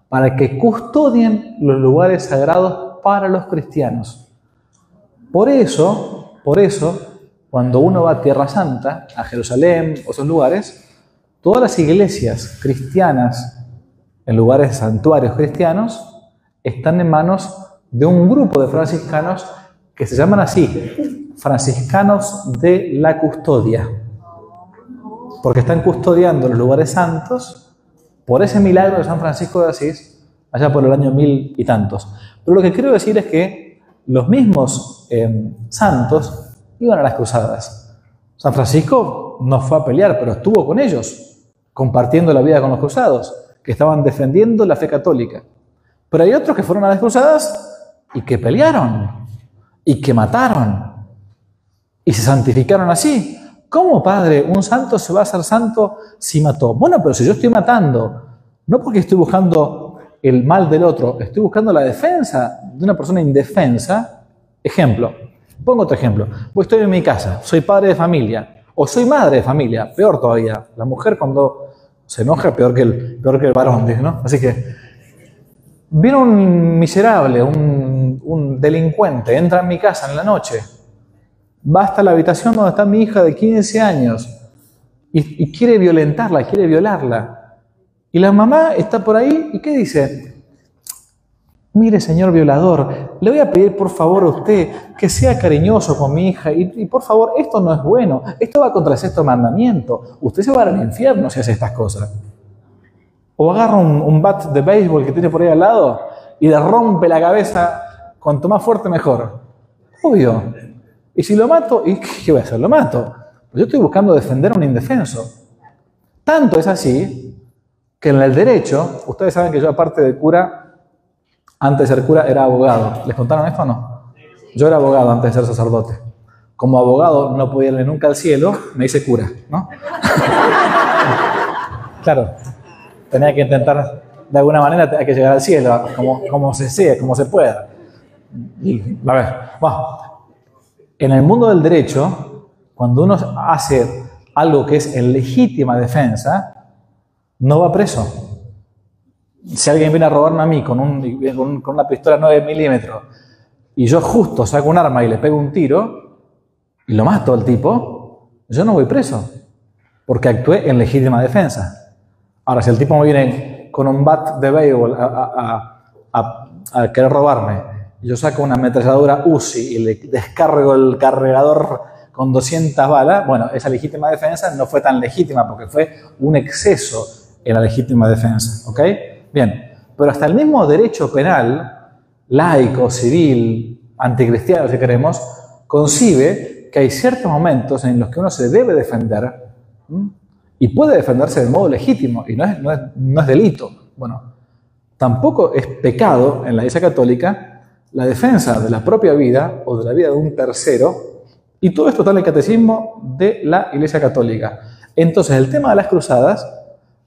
para que custodien los lugares sagrados para los cristianos. Por eso, por eso, cuando uno va a Tierra Santa, a Jerusalén o esos lugares, todas las iglesias cristianas en lugares santuarios cristianos están en manos de un grupo de franciscanos que se llaman así, franciscanos de la custodia, porque están custodiando los lugares santos por ese milagro de San Francisco de Asís, allá por el año mil y tantos. Pero lo que quiero decir es que los mismos eh, santos iban a las cruzadas. San Francisco no fue a pelear, pero estuvo con ellos, compartiendo la vida con los cruzados, que estaban defendiendo la fe católica. Pero hay otros que fueron a las cruzadas y que pelearon, y que mataron y se santificaron así. ¿Cómo, Padre, un santo se va a hacer santo si mató? Bueno, pero si yo estoy matando, no porque estoy buscando el mal del otro, estoy buscando la defensa de una persona indefensa. Ejemplo, pongo otro ejemplo. Pues estoy en mi casa, soy padre de familia, o soy madre de familia, peor todavía. La mujer cuando se enoja, peor que el, peor que el varón, ¿no? Así que viene un miserable, un un, delincuente entra en mi casa en la noche, va hasta la habitación donde está mi hija de 15 años y, quiere violentarla, quiere violarla. Y la mamá está por ahí y ¿qué dice? Mire, señor violador, le voy a pedir por favor a usted que sea cariñoso con mi hija y, por favor, esto no es bueno, esto va contra el sexto mandamiento. Usted se va al infierno si hace estas cosas. O agarra un, un bat de béisbol que tiene por ahí al lado y le rompe la cabeza Cuanto más fuerte, mejor. Obvio. Y si lo mato, ¿y qué voy a hacer? Lo mato. Pues yo estoy buscando defender a un indefenso. Tanto es así que en el derecho, ustedes saben que yo aparte de cura, antes de ser cura era abogado. ¿Les contaron esto o no? Yo era abogado antes de ser sacerdote. Como abogado no podía ir nunca al cielo, me hice cura, ¿no? <laughs> claro, tenía que intentar de alguna manera llegar al cielo, como, se sea, como se pueda. Y, a ver, En el mundo del derecho, cuando uno hace algo que es en legítima defensa, no va preso. Si alguien viene a robarme a mí con, un, con una pistola 9 milímetros y yo justo saco un arma y le pego un tiro y lo mato al tipo, yo no voy preso, porque actué en legítima defensa. Ahora, si el tipo me viene con un bat de béisbol a, a querer robarme, yo saco una ametralladora UCI y le descargo el cargador con 200 balas, bueno, esa legítima defensa no fue tan legítima porque fue un exceso en la legítima defensa, ¿ok? Bien, pero hasta el mismo derecho penal, laico, civil, anticristiano si queremos, concibe que hay ciertos momentos en los que uno se debe defender y puede defenderse de modo legítimo y no es, no es, no es delito. Bueno, tampoco es pecado en la Iglesia Católica la defensa de la propia vida o de la vida de un tercero, y todo esto está en el catecismo de la Iglesia Católica. Entonces, el tema de las cruzadas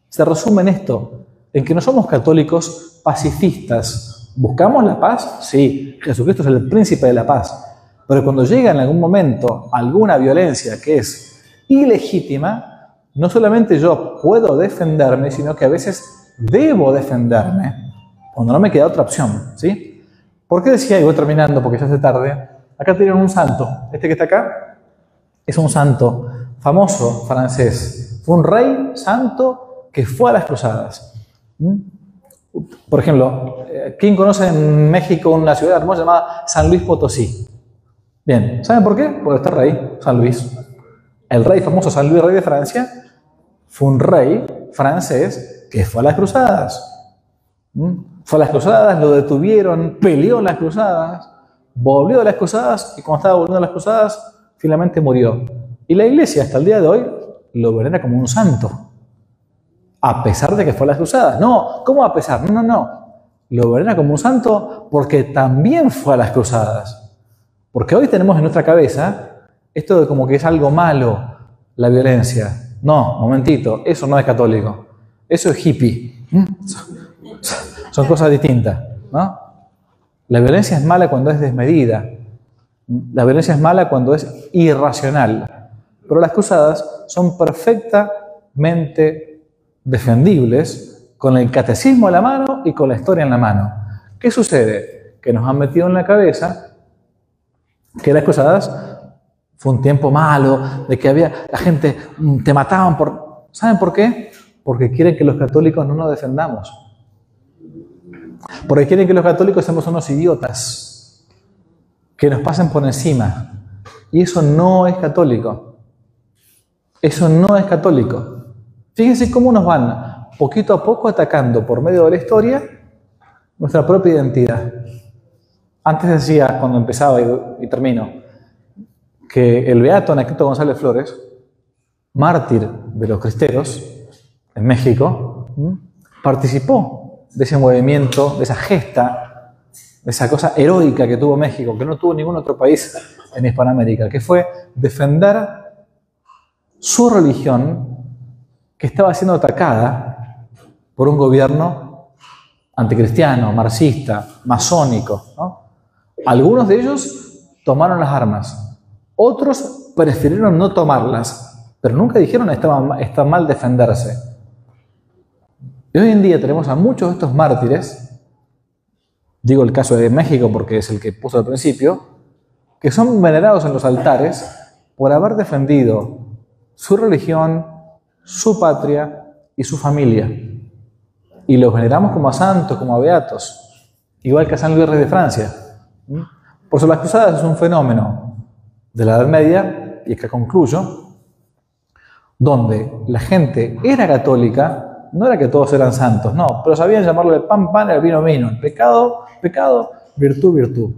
se resume en esto, en que no somos católicos pacifistas. ¿Buscamos la paz? Sí, Jesucristo es el príncipe de la paz. Pero cuando llega en algún momento alguna violencia que es ilegítima, no solamente yo puedo defenderme, sino que a veces debo defenderme, cuando no me queda otra opción, ¿sí? ¿Por qué decía, y voy terminando porque ya hace tarde, acá tienen un santo, este que está acá es un santo famoso francés, fue un rey santo que fue a las cruzadas. ¿Mm? Por ejemplo, eh, ¿quién conoce en México una ciudad hermosa llamada San Luis Potosí? Bien, ¿saben por qué? Por este rey, San Luis. El rey famoso San Luis, rey de Francia, fue un rey francés que fue a las cruzadas. ¿Mm? Fue a las cruzadas, lo detuvieron, peleó en las cruzadas, volvió de las cruzadas y cuando estaba volviendo a las cruzadas, finalmente murió. Y la iglesia hasta el día de hoy lo venera como un santo, a pesar de que fue a las cruzadas. No, ¿cómo a pesar? No, no, no. Lo venera como un santo porque también fue a las cruzadas. Porque hoy tenemos en nuestra cabeza esto de como que es algo malo la violencia. No, momentito, eso no es católico. Eso es hippie. Son cosas distintas, ¿no? La violencia es mala cuando es desmedida. La violencia es mala cuando es irracional. Pero las cruzadas son perfectamente defendibles con el catecismo en la mano y con la historia en la mano. ¿Qué sucede? Que nos han metido en la cabeza que las cruzadas fue un tiempo malo, de que había la gente mm, te mataban por ¿Saben por qué? Porque quieren que los católicos no nos defendamos. Porque quieren que los católicos seamos unos idiotas, que nos pasen por encima. Y eso no es católico. Eso no es católico. Fíjense cómo nos van poquito a poco atacando por medio de la historia nuestra propia identidad. Antes decía, cuando empezaba y, termino, que el beato Anaquito González Flores, mártir de los cristeros en México, participó de ese movimiento, de esa gesta, de esa cosa heroica que tuvo México, que no tuvo ningún otro país en Hispanoamérica, que fue defender su religión que estaba siendo atacada por un gobierno anticristiano, marxista, masónico. Algunos de ellos tomaron las armas, otros prefirieron no tomarlas, pero nunca dijeron que está mal defenderse. Y hoy en día tenemos a muchos de estos mártires, digo el caso de México porque es el que puso al principio, que son venerados en los altares por haber defendido su religión, su patria y su familia. Y los veneramos como a santos, como a beatos, igual que a San Luis Rey de Francia. Por eso las cruzadas es un fenómeno de la Edad Media, y que concluyo, donde la gente era católica, no era que todos eran santos, no, pero sabían llamarle pan, pan, el vino, vino, el pecado, pecado, virtud, virtud.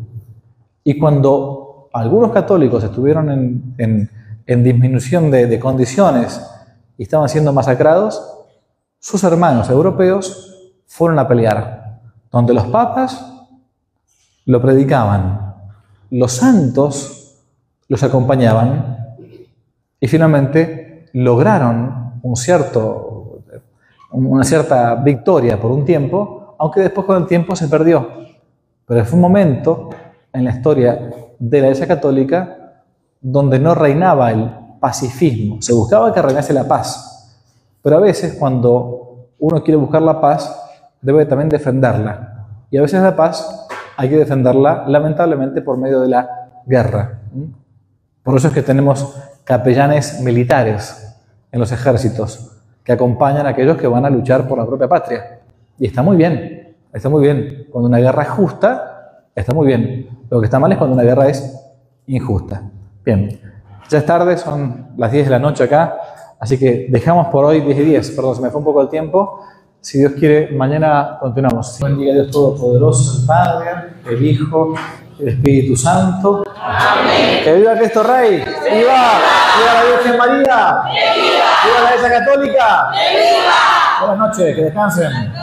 Y cuando algunos católicos estuvieron en, disminución de, de condiciones y estaban siendo masacrados, sus hermanos europeos fueron a pelear, donde los papas lo predicaban, los santos los acompañaban y finalmente lograron un cierto una cierta victoria por un tiempo, aunque después con el tiempo se perdió. Pero fue un momento en la historia de la Iglesia Católica donde no reinaba el pacifismo, se buscaba que reinase la paz. Pero a veces cuando uno quiere buscar la paz, debe también defenderla. Y a veces la paz hay que defenderla lamentablemente por medio de la guerra. Por eso es que tenemos capellanes militares en los ejércitos que acompañan a aquellos que van a luchar por la propia patria. Y está muy bien, está muy bien. Cuando una guerra es justa, está muy bien. Lo que está mal es cuando una guerra es injusta. Bien, ya es tarde, son las 10 de la noche acá, así que dejamos por hoy 10 y 10. Perdón, se me fue un poco el tiempo. Si Dios quiere, mañana continuamos. Bendiga Dios Todopoderoso, el Padre, el Hijo, el Espíritu Santo. Amén. Que viva Cristo Rey. ¡Viva! ¡Viva la Virgen María! ¡Viva! ¡Viva la Iglesia Católica! ¡Viva! Buenas noches, que descansen.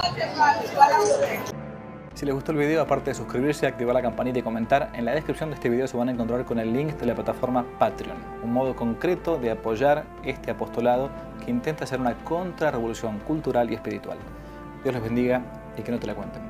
Si les gustó el video, aparte de suscribirse, activar la campanita y comentar, en la descripción de este video se van a encontrar con el link de la plataforma Patreon, un modo concreto de apoyar este apostolado que intenta hacer una contrarrevolución cultural y espiritual. Dios les bendiga y que no te la cuenten.